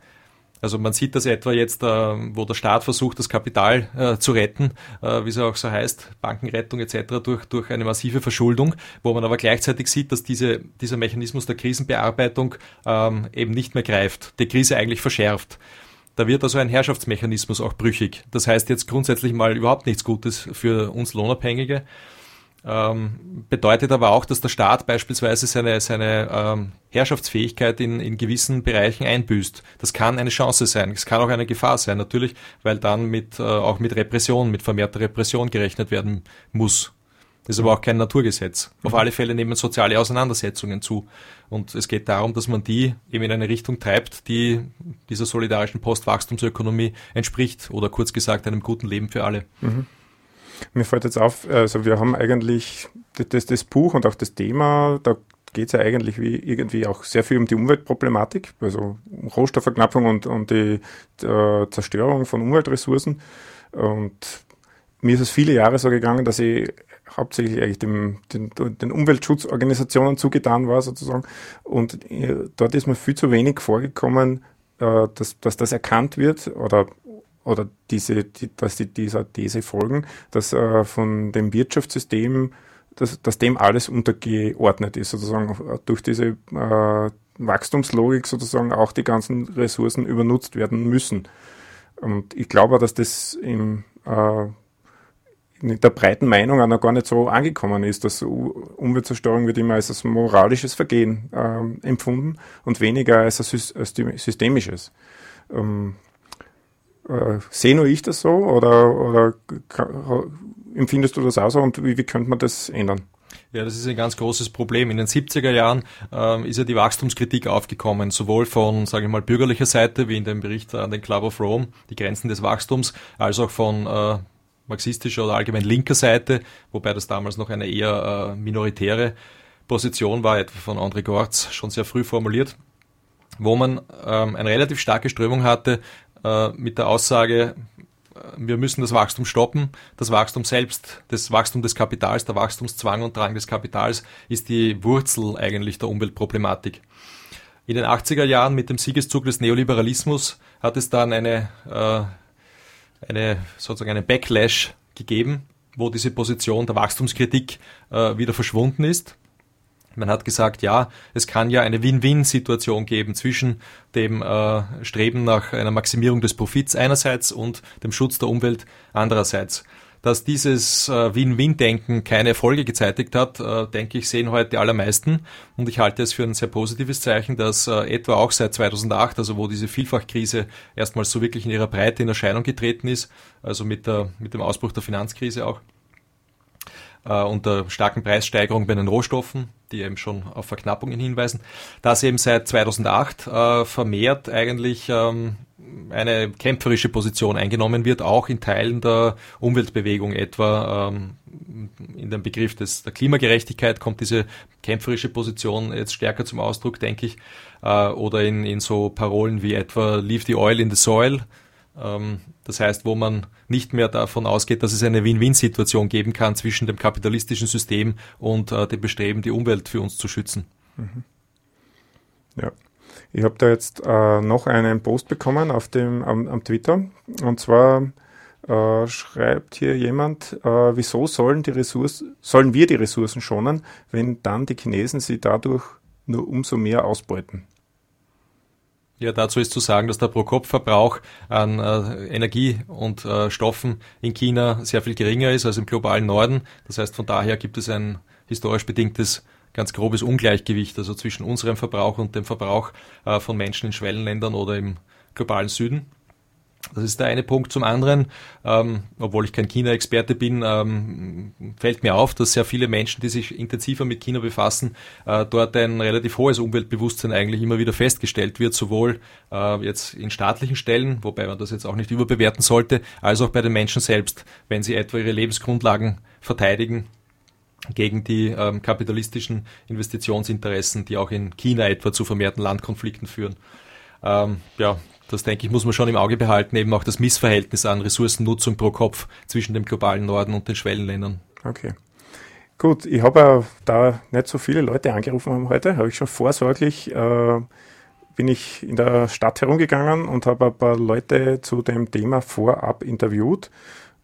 Also man sieht das etwa jetzt, äh, wo der Staat versucht, das Kapital äh, zu retten, äh, wie es auch so heißt, Bankenrettung etc. durch, durch eine massive Verschuldung, wo man aber gleichzeitig sieht, dass diese, dieser Mechanismus der Krisenbearbeitung ähm, eben nicht mehr greift, die Krise eigentlich verschärft. Da wird also ein Herrschaftsmechanismus auch brüchig. Das heißt jetzt grundsätzlich mal überhaupt nichts Gutes für uns Lohnabhängige. Ähm, bedeutet aber auch, dass der Staat beispielsweise seine, seine ähm, Herrschaftsfähigkeit in, in gewissen Bereichen einbüßt. Das kann eine Chance sein, es kann auch eine Gefahr sein, natürlich, weil dann mit, äh, auch mit Repression, mit vermehrter Repression gerechnet werden muss. Das ist aber auch kein Naturgesetz. Auf alle Fälle nehmen soziale Auseinandersetzungen zu. Und es geht darum, dass man die eben in eine Richtung treibt, die dieser solidarischen Postwachstumsökonomie entspricht oder kurz gesagt einem guten Leben für alle. Mhm. Mir fällt jetzt auf, also wir haben eigentlich das, das Buch und auch das Thema, da geht es ja eigentlich wie irgendwie auch sehr viel um die Umweltproblematik, also um Rohstoffverknappung und, die, die äh, Zerstörung von Umweltressourcen. Und mir ist es viele Jahre so gegangen, dass ich hauptsächlich eigentlich dem, den, den Umweltschutzorganisationen zugetan war sozusagen. Und äh, dort ist mir viel zu wenig vorgekommen, äh, dass, dass das erkannt wird oder oder diese, die, dass die dieser These folgen, dass äh, von dem Wirtschaftssystem, dass, dass dem alles untergeordnet ist, sozusagen durch diese äh, Wachstumslogik sozusagen auch die ganzen Ressourcen übernutzt werden müssen. Und ich glaube, dass das im, äh, in der breiten Meinung auch noch gar nicht so angekommen ist, dass Umweltzerstörung wird immer als moralisches Vergehen äh, empfunden und weniger als ein systemisches. Ähm, äh, sehe nur ich das so oder, oder empfindest du das auch so und wie, wie könnte man das ändern? Ja, das ist ein ganz großes Problem. In den 70er Jahren ähm, ist ja die Wachstumskritik aufgekommen, sowohl von, sage ich mal, bürgerlicher Seite, wie in dem Bericht an den Club of Rome, die Grenzen des Wachstums, als auch von äh, marxistischer oder allgemein linker Seite, wobei das damals noch eine eher äh, minoritäre Position war, etwa von André Gortz, schon sehr früh formuliert, wo man ähm, eine relativ starke Strömung hatte, äh, mit der Aussage, äh, wir müssen das Wachstum stoppen. Das Wachstum selbst, das Wachstum des Kapitals, der Wachstumszwang und Drang des Kapitals ist die Wurzel eigentlich der Umweltproblematik. In den 80er Jahren mit dem Siegeszug des Neoliberalismus hat es dann eine, äh, eine sozusagen einen Backlash gegeben, wo diese Position der Wachstumskritik äh, wieder verschwunden ist. Man hat gesagt, ja, es kann ja eine Win-Win-Situation geben zwischen dem äh, Streben nach einer Maximierung des Profits einerseits und dem Schutz der Umwelt andererseits. Dass dieses äh, Win-Win-Denken keine Erfolge gezeitigt hat, äh, denke ich, sehen heute die allermeisten. Und ich halte es für ein sehr positives Zeichen, dass äh, etwa auch seit 2008, also wo diese Vielfachkrise erstmals so wirklich in ihrer Breite in Erscheinung getreten ist, also mit, der, mit dem Ausbruch der Finanzkrise auch, äh, und der starken Preissteigerung bei den Rohstoffen, die eben schon auf Verknappungen hinweisen, dass eben seit 2008 äh, vermehrt eigentlich ähm, eine kämpferische Position eingenommen wird, auch in Teilen der Umweltbewegung etwa, ähm, in dem Begriff des, der Klimagerechtigkeit kommt diese kämpferische Position jetzt stärker zum Ausdruck, denke ich. Äh, oder in, in so Parolen wie etwa Leave the oil in the soil. Ähm, das heißt, wo man nicht mehr davon ausgeht, dass es eine Win-Win-Situation geben kann zwischen dem kapitalistischen System und äh, dem Bestreben, die Umwelt für uns zu schützen. Mhm. Ja. Ich habe da jetzt äh, noch einen Post bekommen auf dem, am, am Twitter. Und zwar äh, schreibt hier jemand, äh, wieso sollen, die Ressource, sollen wir die Ressourcen schonen, wenn dann die Chinesen sie dadurch nur umso mehr ausbeuten? Ja, dazu ist zu sagen, dass der Pro-Kopf-Verbrauch an äh, Energie und äh, Stoffen in China sehr viel geringer ist als im globalen Norden. Das heißt, von daher gibt es ein historisch bedingtes ganz grobes Ungleichgewicht, also zwischen unserem Verbrauch und dem Verbrauch äh, von Menschen in Schwellenländern oder im globalen Süden. Das ist der eine Punkt. Zum anderen, ähm, obwohl ich kein China-Experte bin, ähm, fällt mir auf, dass sehr viele Menschen, die sich intensiver mit China befassen, äh, dort ein relativ hohes Umweltbewusstsein eigentlich immer wieder festgestellt wird, sowohl äh, jetzt in staatlichen Stellen, wobei man das jetzt auch nicht überbewerten sollte, als auch bei den Menschen selbst, wenn sie etwa ihre Lebensgrundlagen verteidigen gegen die ähm, kapitalistischen Investitionsinteressen, die auch in China etwa zu vermehrten Landkonflikten führen. Ähm, ja, das denke ich, muss man schon im Auge behalten, eben auch das Missverhältnis an Ressourcennutzung pro Kopf zwischen dem globalen Norden und den Schwellenländern. Okay. Gut, ich habe da nicht so viele Leute angerufen haben heute, habe ich schon vorsorglich, äh, bin ich in der Stadt herumgegangen und habe ein paar Leute zu dem Thema vorab interviewt.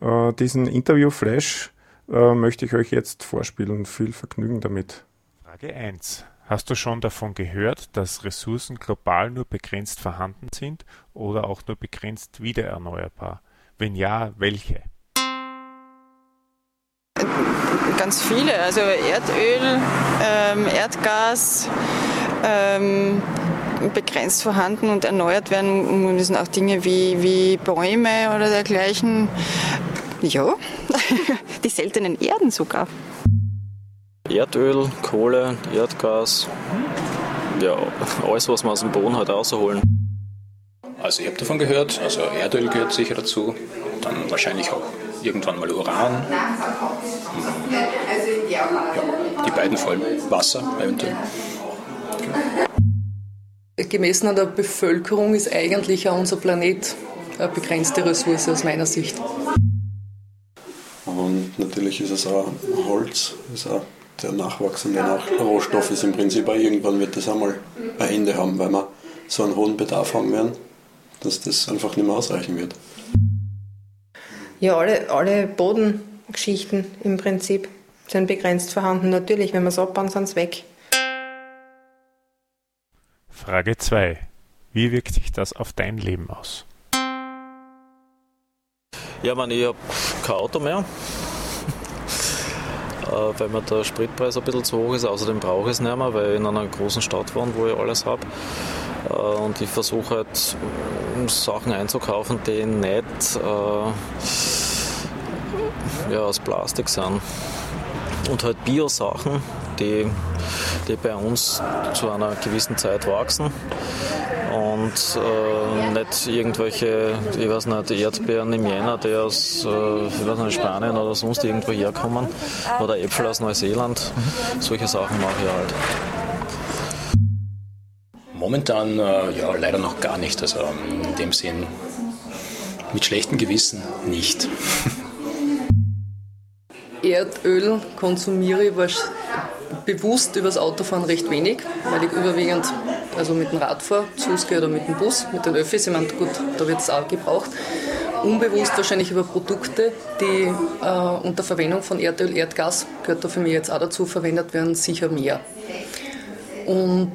Äh, diesen Interview-Flash äh, möchte ich euch jetzt vorspielen. Viel Vergnügen damit. Frage 1. Hast du schon davon gehört, dass Ressourcen global nur begrenzt vorhanden sind oder auch nur begrenzt wiedererneuerbar? Wenn ja, welche? Ganz viele, also Erdöl, ähm, Erdgas, ähm, begrenzt vorhanden und erneuert werden müssen auch Dinge wie, wie Bäume oder dergleichen. Ja, die seltenen Erden sogar. Erdöl, Kohle, Erdgas, ja, alles, was man aus dem Boden halt rausholen. Also ich habe davon gehört, also Erdöl gehört sicher dazu, dann wahrscheinlich auch irgendwann mal Uran. Ja, die beiden vor allem Wasser eventuell. Gemessen an der Bevölkerung ist eigentlich auch unser Planet eine begrenzte Ressource aus meiner Sicht. Und natürlich ist es auch Holz, ist auch der nachwachsende Nach Rohstoff ist im Prinzip auch irgendwann wird das einmal ein Ende haben, weil wir so einen hohen Bedarf haben werden, dass das einfach nicht mehr ausreichen wird. Ja, alle, alle Bodengeschichten im Prinzip sind begrenzt vorhanden. Natürlich, wenn wir es abbauen, sind sie weg. Frage 2. Wie wirkt sich das auf dein Leben aus? Ja, man, ich habe kein Auto mehr. Äh, weil mir der Spritpreis ein bisschen zu hoch ist. Außerdem brauche ich es nicht mehr, weil ich in einer großen Stadt wohne, wo ich alles habe. Äh, und ich versuche halt Sachen einzukaufen, die nicht äh, ja, aus Plastik sind. Und halt Bio-Sachen, die, die bei uns zu einer gewissen Zeit wachsen und äh, nicht irgendwelche, ich weiß nicht, Erdbeeren im Jänner, die aus äh, ich weiß nicht, Spanien oder sonst irgendwo herkommen oder Äpfel aus Neuseeland. Solche Sachen mache ich halt. Momentan äh, ja leider noch gar nicht, also in dem Sinn mit schlechtem Gewissen nicht. Erdöl konsumiere ich bewusst übers Autofahren recht wenig, weil ich überwiegend also mit dem Rad zu Fuß gehe oder mit dem Bus, mit den Öffis. Ich meine, gut, da wird es auch gebraucht. Unbewusst wahrscheinlich über Produkte, die äh, unter Verwendung von Erdöl, Erdgas, gehört da für mich jetzt auch dazu, verwendet werden, sicher mehr. Und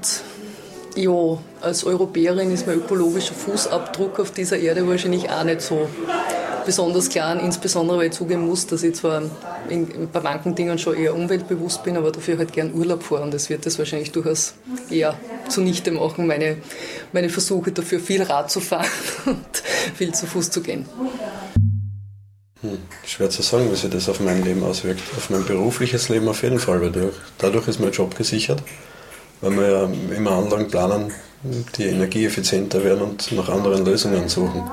ja, als Europäerin ist mein ökologischer Fußabdruck auf dieser Erde wahrscheinlich auch nicht so besonders klein, insbesondere weil ich zugeben muss, dass ich zwar in, bei manchen Dingen schon eher umweltbewusst bin, aber dafür halt gern Urlaub fahre und das wird das wahrscheinlich durchaus eher zunichte machen, meine, meine Versuche dafür viel Rad zu fahren und viel zu Fuß zu gehen. Hm, schwer zu sagen, wie sich das auf mein Leben auswirkt. Auf mein berufliches Leben auf jeden Fall, weil dadurch, dadurch ist mein Job gesichert, weil wir ja immer Anlagen planen, die energieeffizienter werden und nach anderen Lösungen suchen.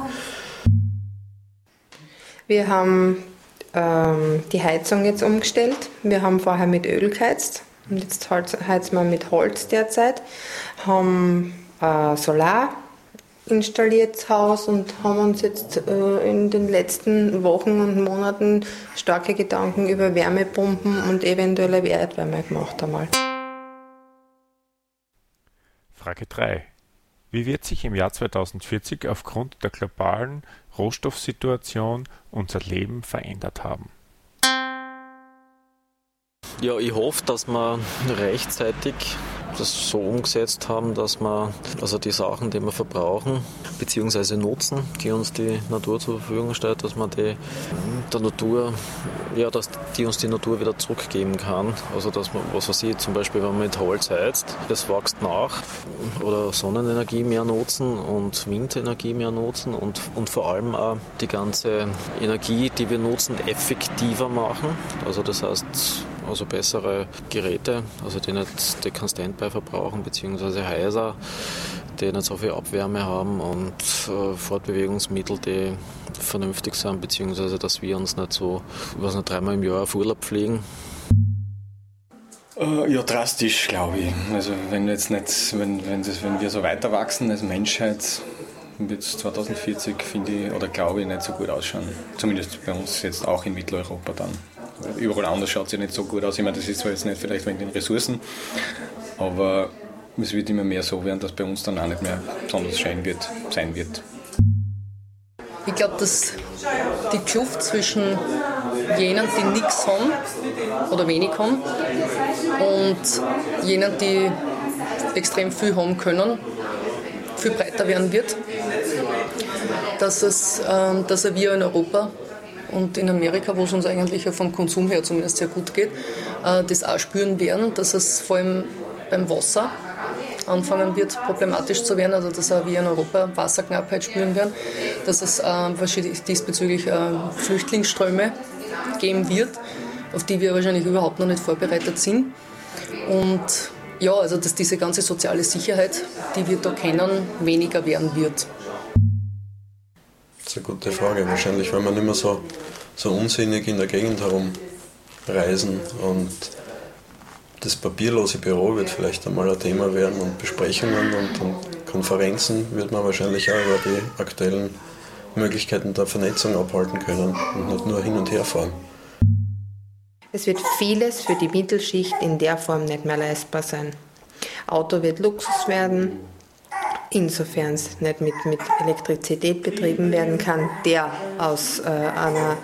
Wir haben ähm, die Heizung jetzt umgestellt. Wir haben vorher mit Öl geheizt und jetzt heizen wir mit Holz derzeit. Haben äh, Solar installiert Haus und haben uns jetzt äh, in den letzten Wochen und Monaten starke Gedanken über Wärmepumpen und eventuelle Erdwärme gemacht einmal. Frage 3. Wie wird sich im Jahr 2040 aufgrund der globalen Rohstoffsituation unser Leben verändert haben? Ja, ich hoffe, dass wir rechtzeitig das so umgesetzt haben, dass wir also die Sachen, die wir verbrauchen bzw. nutzen, die uns die Natur zur Verfügung stellt, dass man die der Natur, ja, dass die uns die Natur wieder zurückgeben kann. Also dass man, was weiß ich, zum Beispiel wenn man mit Holz heizt, das wächst nach oder Sonnenenergie mehr nutzen und Windenergie mehr nutzen und, und vor allem auch die ganze Energie, die wir nutzen, effektiver machen. Also das heißt, also bessere Geräte, also die nicht die kein Standby verbrauchen, beziehungsweise Häuser, die nicht so viel Abwärme haben und äh, Fortbewegungsmittel, die vernünftig sind, beziehungsweise dass wir uns nicht so, was nicht dreimal im Jahr auf Urlaub fliegen. Uh, ja, drastisch, glaube ich. Also wenn jetzt nicht, wenn, wenn, das, wenn wir so weiter wachsen als Menschheit, wird es 2040, finde ich, oder glaube ich, nicht so gut ausschauen. Zumindest bei uns jetzt auch in Mitteleuropa dann. Überall anders schaut es ja nicht so gut aus. Ich meine, das ist zwar jetzt nicht vielleicht wegen den Ressourcen, aber es wird immer mehr so werden, dass bei uns dann auch nicht mehr besonders schein wird, sein wird. Ich glaube, dass die Kluft zwischen jenen, die nichts haben oder wenig haben, und jenen, die extrem viel haben können, viel breiter werden wird. Dass, es, ähm, dass wir in Europa und in Amerika, wo es uns eigentlich vom Konsum her zumindest sehr gut geht, äh, das auch spüren werden, dass es vor allem beim Wasser anfangen wird, problematisch zu werden, also dass wir in Europa Wasserknappheit spüren werden, dass es äh, diesbezüglich äh, Flüchtlingsströme geben wird, auf die wir wahrscheinlich überhaupt noch nicht vorbereitet sind. Und ja, also dass diese ganze soziale Sicherheit, die wir da kennen, weniger werden wird. Ist eine gute Frage. Wahrscheinlich, weil man mehr so, so unsinnig in der Gegend herumreisen und das papierlose Büro wird vielleicht einmal ein Thema werden und Besprechungen und, und Konferenzen wird man wahrscheinlich auch über die aktuellen Möglichkeiten der Vernetzung abhalten können und nicht nur hin und her fahren. Es wird vieles für die Mittelschicht in der Form nicht mehr leistbar sein. Auto wird Luxus werden, insofern es nicht mit, mit Elektrizität betrieben werden kann, der aus äh, einer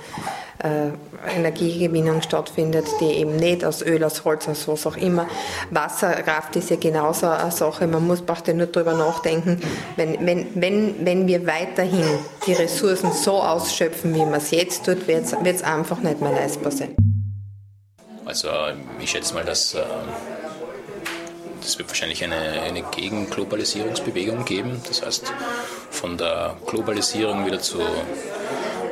äh, Energiegewinnung stattfindet, die eben nicht aus Öl, aus Holz, aus was auch immer. Wasserkraft ist ja genauso eine Sache. Man muss braucht ja nur darüber nachdenken, wenn, wenn, wenn, wenn wir weiterhin die Ressourcen so ausschöpfen, wie man es jetzt tut, wird es einfach nicht mehr leistbar sein. Also ich schätze mal, dass äh, es wird wahrscheinlich eine, eine Gegenglobalisierungsbewegung geben. Das heißt, von der Globalisierung wieder zu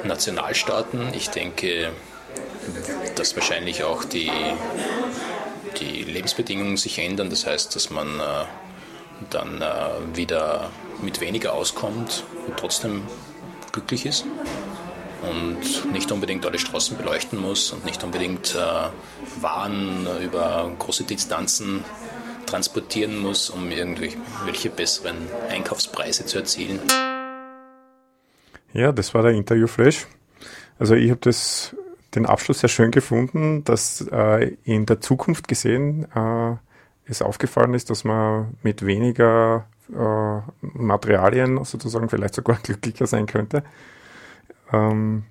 Nationalstaaten. Ich denke, dass wahrscheinlich auch die, die Lebensbedingungen sich ändern. Das heißt, dass man äh, dann äh, wieder mit weniger auskommt und trotzdem glücklich ist und nicht unbedingt alle Straßen beleuchten muss und nicht unbedingt äh, Waren über große Distanzen transportieren muss, um irgendwelche besseren Einkaufspreise zu erzielen. Ja, das war der Interviewflash. Also ich habe das den Abschluss sehr schön gefunden, dass äh, in der Zukunft gesehen äh, es aufgefallen ist, dass man mit weniger äh, Materialien sozusagen vielleicht sogar glücklicher sein könnte. Ähm,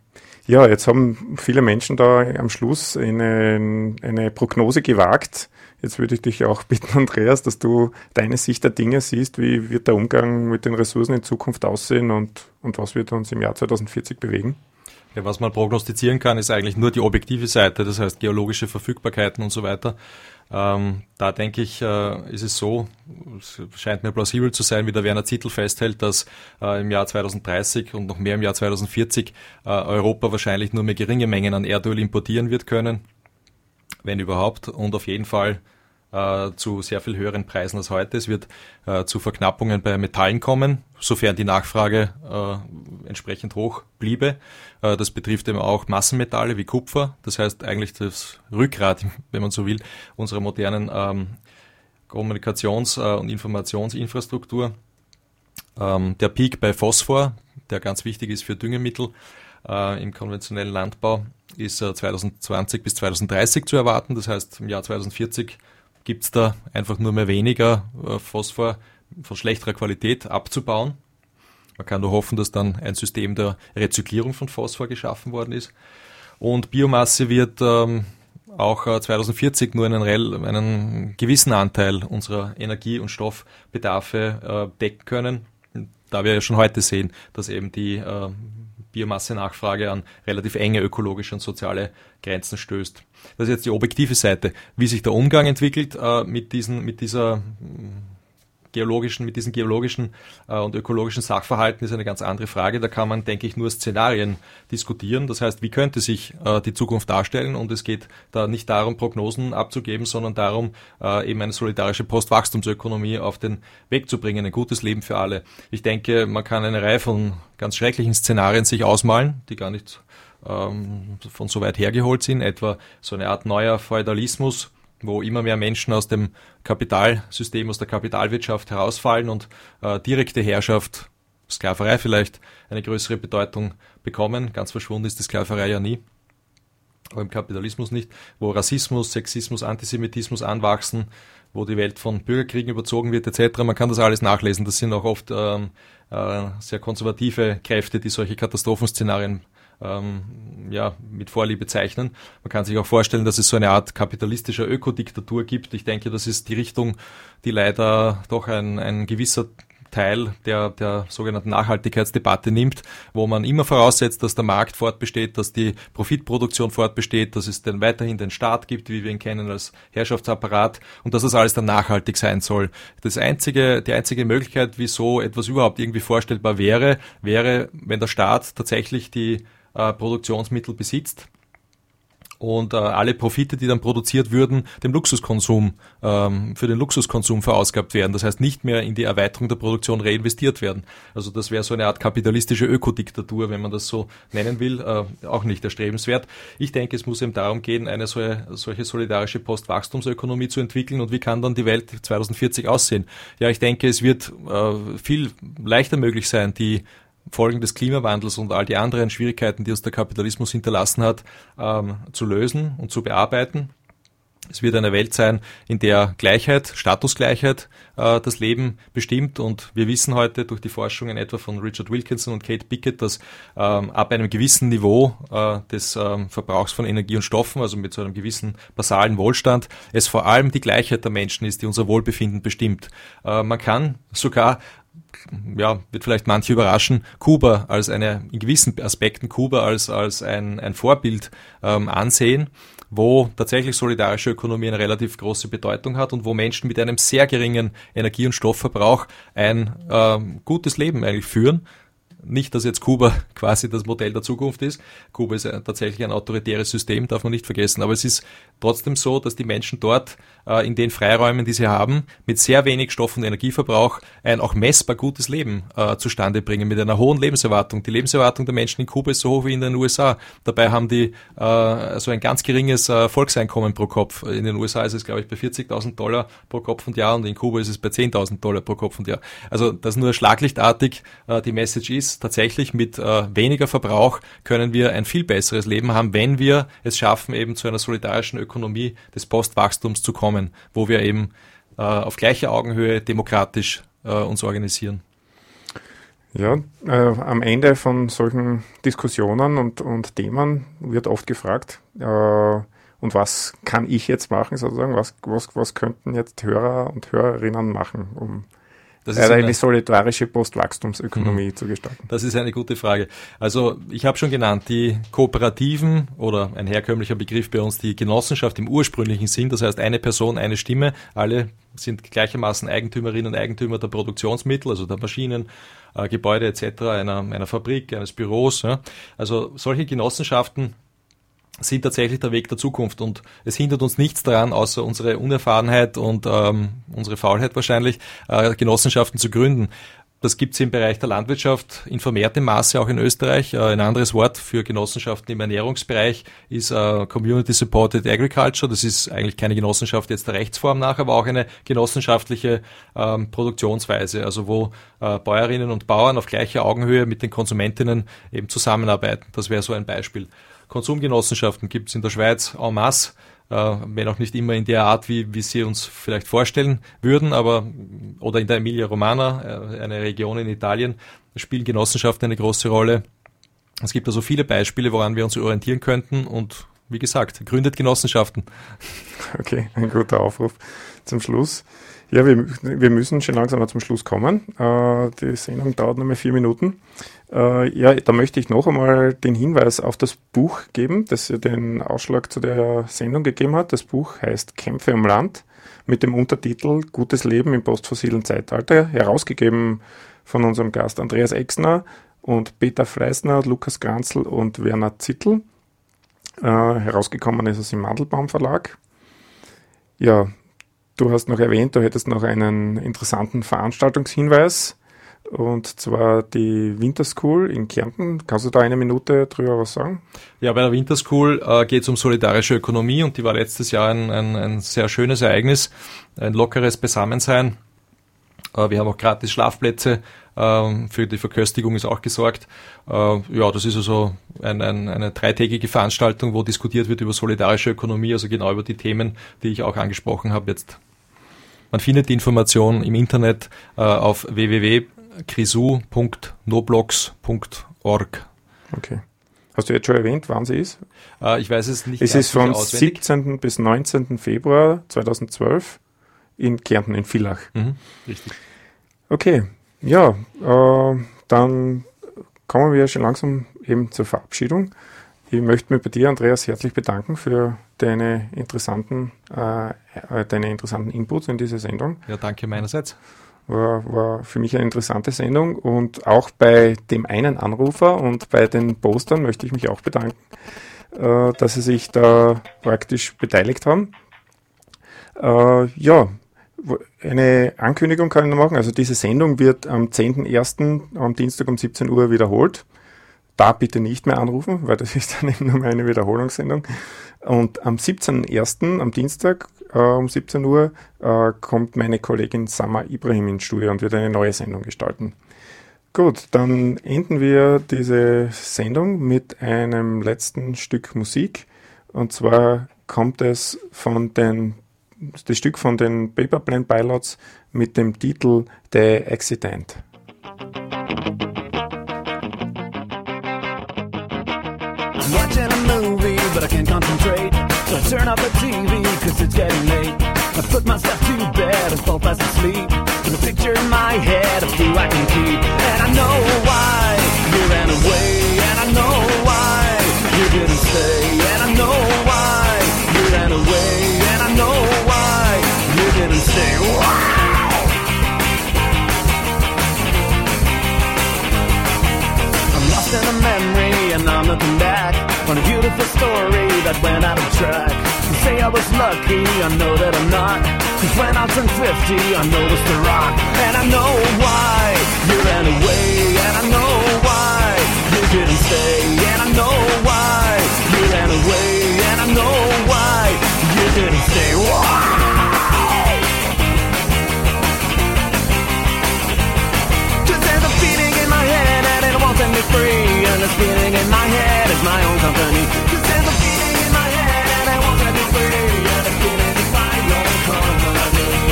ja, jetzt haben viele Menschen da am Schluss eine, eine Prognose gewagt. Jetzt würde ich dich auch bitten, Andreas, dass du deine Sicht der Dinge siehst. Wie wird der Umgang mit den Ressourcen in Zukunft aussehen und, und was wird uns im Jahr 2040 bewegen? Ja, was man prognostizieren kann, ist eigentlich nur die objektive Seite, das heißt geologische Verfügbarkeiten und so weiter. Ähm, da denke ich, äh, ist es so, es scheint mir plausibel zu sein, wie der Werner Zittel festhält, dass äh, im Jahr 2030 und noch mehr im Jahr 2040 äh, Europa wahrscheinlich nur mehr geringe Mengen an Erdöl importieren wird können, wenn überhaupt, und auf jeden Fall äh, zu sehr viel höheren Preisen als heute. Es wird äh, zu Verknappungen bei Metallen kommen, sofern die Nachfrage äh, entsprechend hoch bliebe. Äh, das betrifft eben auch Massenmetalle wie Kupfer. Das heißt eigentlich das Rückgrat, wenn man so will, unserer modernen ähm, Kommunikations- äh, und Informationsinfrastruktur. Ähm, der Peak bei Phosphor, der ganz wichtig ist für Düngemittel im konventionellen Landbau, ist 2020 bis 2030 zu erwarten. Das heißt, im Jahr 2040 gibt es da einfach nur mehr weniger äh, Phosphor von schlechterer Qualität abzubauen. Man kann nur hoffen, dass dann ein System der Rezyklierung von Phosphor geschaffen worden ist. Und Biomasse wird ähm, auch äh, 2040 nur einen, einen, gewissen Anteil unserer Energie- und Stoffbedarfe äh, decken können. Da wir ja schon heute sehen, dass eben die äh, Biomasse-Nachfrage an relativ enge ökologische und soziale Grenzen stößt. Das ist jetzt die objektive Seite. Wie sich der Umgang entwickelt äh, mit, diesen, mit dieser geologischen, mit diesen geologischen äh, und ökologischen Sachverhalten ist eine ganz andere Frage. Da kann man, denke ich, nur Szenarien diskutieren. Das heißt, wie könnte sich äh, die Zukunft darstellen? Und es geht da nicht darum, Prognosen abzugeben, sondern darum, äh, eben eine solidarische Postwachstumsökonomie auf den Weg zu bringen, ein gutes Leben für alle. Ich denke, man kann eine Reihe von ganz schrecklichen Szenarien sich ausmalen, die gar nicht ähm, von so weit hergeholt sind, etwa so eine Art neuer Feudalismus, wo immer mehr Menschen aus dem Kapitalsystem, aus der Kapitalwirtschaft herausfallen und äh, direkte Herrschaft, Sklaverei vielleicht, eine größere Bedeutung bekommen. Ganz verschwunden ist die Sklaverei ja nie, aber im Kapitalismus nicht, wo Rassismus, Sexismus, Antisemitismus anwachsen, wo die Welt von Bürgerkriegen überzogen wird etc. Man kann das alles nachlesen. Das sind auch oft ähm, äh, sehr konservative Kräfte, die solche Katastrophenszenarien ähm, ja, mit Vorliebe zeichnen. Man kann sich auch vorstellen, dass es so eine Art kapitalistischer Ökodiktatur gibt. Ich denke, das ist die Richtung, die leider doch ein, ein gewisser Teil der, der sogenannten Nachhaltigkeitsdebatte nimmt, wo man immer voraussetzt, dass der Markt fortbesteht, dass die Profitproduktion fortbesteht, dass es dann weiterhin den Staat gibt, wie wir ihn kennen als Herrschaftsapparat und dass das alles dann nachhaltig sein soll. Das einzige, die einzige Möglichkeit, wieso etwas überhaupt irgendwie vorstellbar wäre, wäre, wenn der Staat tatsächlich die äh, Produktionsmittel besitzt und äh, alle Profite, die dann produziert würden, dem Luxuskonsum, ähm, für den Luxuskonsum verausgabt werden. Das heißt, nicht mehr in die Erweiterung der Produktion reinvestiert werden. Also das wäre so eine Art kapitalistische Ökodiktatur, wenn man das so nennen will, äh, auch nicht erstrebenswert. Ich denke, es muss eben darum gehen, eine solche, solche solidarische Postwachstumsökonomie zu entwickeln und wie kann dann die Welt 2040 aussehen? Ja, ich denke, es wird äh, viel leichter möglich sein, die Folgen des Klimawandels und all die anderen Schwierigkeiten, die uns der Kapitalismus hinterlassen hat, ähm, zu lösen und zu bearbeiten. Es wird eine Welt sein, in der Gleichheit, Statusgleichheit äh, das Leben bestimmt. Und wir wissen heute durch die Forschungen etwa von Richard Wilkinson und Kate Pickett, dass ähm, ab einem gewissen Niveau äh, des ähm, Verbrauchs von Energie und Stoffen, also mit so einem gewissen basalen Wohlstand, es vor allem die Gleichheit der Menschen ist, die unser Wohlbefinden bestimmt. Äh, man kann sogar ja, wird vielleicht manche überraschen, Kuba als eine, in gewissen Aspekten Kuba als, als ein, ein Vorbild ähm, ansehen, wo tatsächlich solidarische Ökonomie eine relativ große Bedeutung hat und wo Menschen mit einem sehr geringen Energie- und Stoffverbrauch ein ähm, gutes Leben eigentlich führen nicht, dass jetzt Kuba quasi das Modell der Zukunft ist. Kuba ist tatsächlich ein autoritäres System, darf man nicht vergessen. Aber es ist trotzdem so, dass die Menschen dort äh, in den Freiräumen, die sie haben, mit sehr wenig Stoff- und Energieverbrauch ein auch messbar gutes Leben äh, zustande bringen, mit einer hohen Lebenserwartung. Die Lebenserwartung der Menschen in Kuba ist so hoch wie in den USA. Dabei haben die äh, so ein ganz geringes äh, Volkseinkommen pro Kopf. In den USA ist es, glaube ich, bei 40.000 Dollar pro Kopf und Jahr und in Kuba ist es bei 10.000 Dollar pro Kopf und Jahr. Also das nur schlaglichtartig äh, die Message ist, tatsächlich mit äh, weniger Verbrauch können wir ein viel besseres Leben haben, wenn wir es schaffen, eben zu einer solidarischen Ökonomie des Postwachstums zu kommen, wo wir eben äh, auf gleicher Augenhöhe demokratisch äh, uns organisieren. Ja, äh, am Ende von solchen Diskussionen und, und Themen wird oft gefragt, äh, und was kann ich jetzt machen, sozusagen, was, was, was könnten jetzt Hörer und Hörerinnen machen, um das ist eine, eine solidarische Postwachstumsökonomie mhm. zu gestalten? Das ist eine gute Frage. Also ich habe schon genannt, die Kooperativen oder ein herkömmlicher Begriff bei uns, die Genossenschaft im ursprünglichen Sinn, das heißt eine Person, eine Stimme, alle sind gleichermaßen Eigentümerinnen und Eigentümer der Produktionsmittel, also der Maschinen, äh, Gebäude etc., einer, einer Fabrik, eines Büros. Ja. Also solche Genossenschaften sind tatsächlich der Weg der Zukunft und es hindert uns nichts daran, außer unsere Unerfahrenheit und ähm, unsere Faulheit wahrscheinlich, äh, Genossenschaften zu gründen. Das gibt es im Bereich der Landwirtschaft in vermehrtem Maße auch in Österreich. Äh, ein anderes Wort für Genossenschaften im Ernährungsbereich ist äh, Community Supported Agriculture. Das ist eigentlich keine Genossenschaft jetzt der Rechtsform nach, aber auch eine genossenschaftliche ähm, Produktionsweise, also wo äh, Bäuerinnen und Bauern auf gleicher Augenhöhe mit den Konsumentinnen eben zusammenarbeiten. Das wäre so ein Beispiel. Konsumgenossenschaften gibt es in der Schweiz en masse äh, wenn auch nicht immer in der Art, wie, wie Sie uns vielleicht vorstellen würden, aber oder in der Emilia Romana, äh, eine Region in Italien, spielen Genossenschaften eine große Rolle. Es gibt also viele Beispiele, woran wir uns orientieren könnten und wie gesagt, gründet Genossenschaften. Okay, ein guter Aufruf zum Schluss. Ja, wir, wir müssen schon langsam zum Schluss kommen. Äh, die Sendung dauert noch mal vier Minuten. Äh, ja, da möchte ich noch einmal den Hinweis auf das Buch geben, das den Ausschlag zu der Sendung gegeben hat. Das Buch heißt Kämpfe um Land mit dem Untertitel Gutes Leben im postfossilen Zeitalter, herausgegeben von unserem Gast Andreas Exner und Peter Fleisner, Lukas Granzl und Werner Zittel. Äh, herausgekommen ist es im Mandelbaum Verlag. Ja, du hast noch erwähnt, du hättest noch einen interessanten Veranstaltungshinweis. Und zwar die Winterschool in Kärnten. Kannst du da eine Minute drüber was sagen? Ja, bei der Winterschool äh, geht es um solidarische Ökonomie und die war letztes Jahr ein, ein, ein sehr schönes Ereignis, ein lockeres Beisammensein. Äh, wir haben auch gratis Schlafplätze, äh, für die Verköstigung ist auch gesorgt. Äh, ja, das ist also ein, ein, eine dreitägige Veranstaltung, wo diskutiert wird über solidarische Ökonomie, also genau über die Themen, die ich auch angesprochen habe jetzt. Man findet die Information im Internet äh, auf www krisu.noblogs.org. Okay. Hast du jetzt schon erwähnt, wann sie ist? Äh, ich weiß es nicht. Es ist von 17. bis 19. Februar 2012 in Kärnten, in Villach. Mhm, richtig. Okay, ja, äh, dann kommen wir schon langsam eben zur Verabschiedung. Ich möchte mich bei dir, Andreas, herzlich bedanken für deine interessanten, äh, deine interessanten Inputs in diese Sendung. Ja, danke meinerseits. War, war für mich eine interessante Sendung und auch bei dem einen Anrufer und bei den Postern möchte ich mich auch bedanken, äh, dass sie sich da praktisch beteiligt haben. Äh, ja, eine Ankündigung kann ich noch machen. Also diese Sendung wird am 10.01. am Dienstag um 17 Uhr wiederholt. Da bitte nicht mehr anrufen, weil das ist dann eben nur eine Wiederholungssendung. Und am 17.01. am Dienstag äh, um 17 Uhr äh, kommt meine Kollegin Sama Ibrahim ins Studio und wird eine neue Sendung gestalten. Gut, dann enden wir diese Sendung mit einem letzten Stück Musik. Und zwar kommt es von den, das Stück von den Paperplane Pilots mit dem Titel The Accident. Watching a movie, but I can't concentrate. So I turn off the TV, cause it's getting late. I put myself to bed and fall fast asleep. With a picture in my head of who I can keep. And I know why you ran away. And I know why you didn't stay. And I know why you ran away. And I know why you didn't stay. Why? In a memory I'm looking back on a beautiful story that went out of track. You say I was lucky, I know that I'm not. Cause when I turned 50, I noticed the rock. And I know why you ran away, and I know why you didn't stay, and I know why you ran away, and I know why you didn't stay. Why? free this feeling in my head is my own company. Cause there's a feeling in my head and I want to be free. And the feeling is my own company.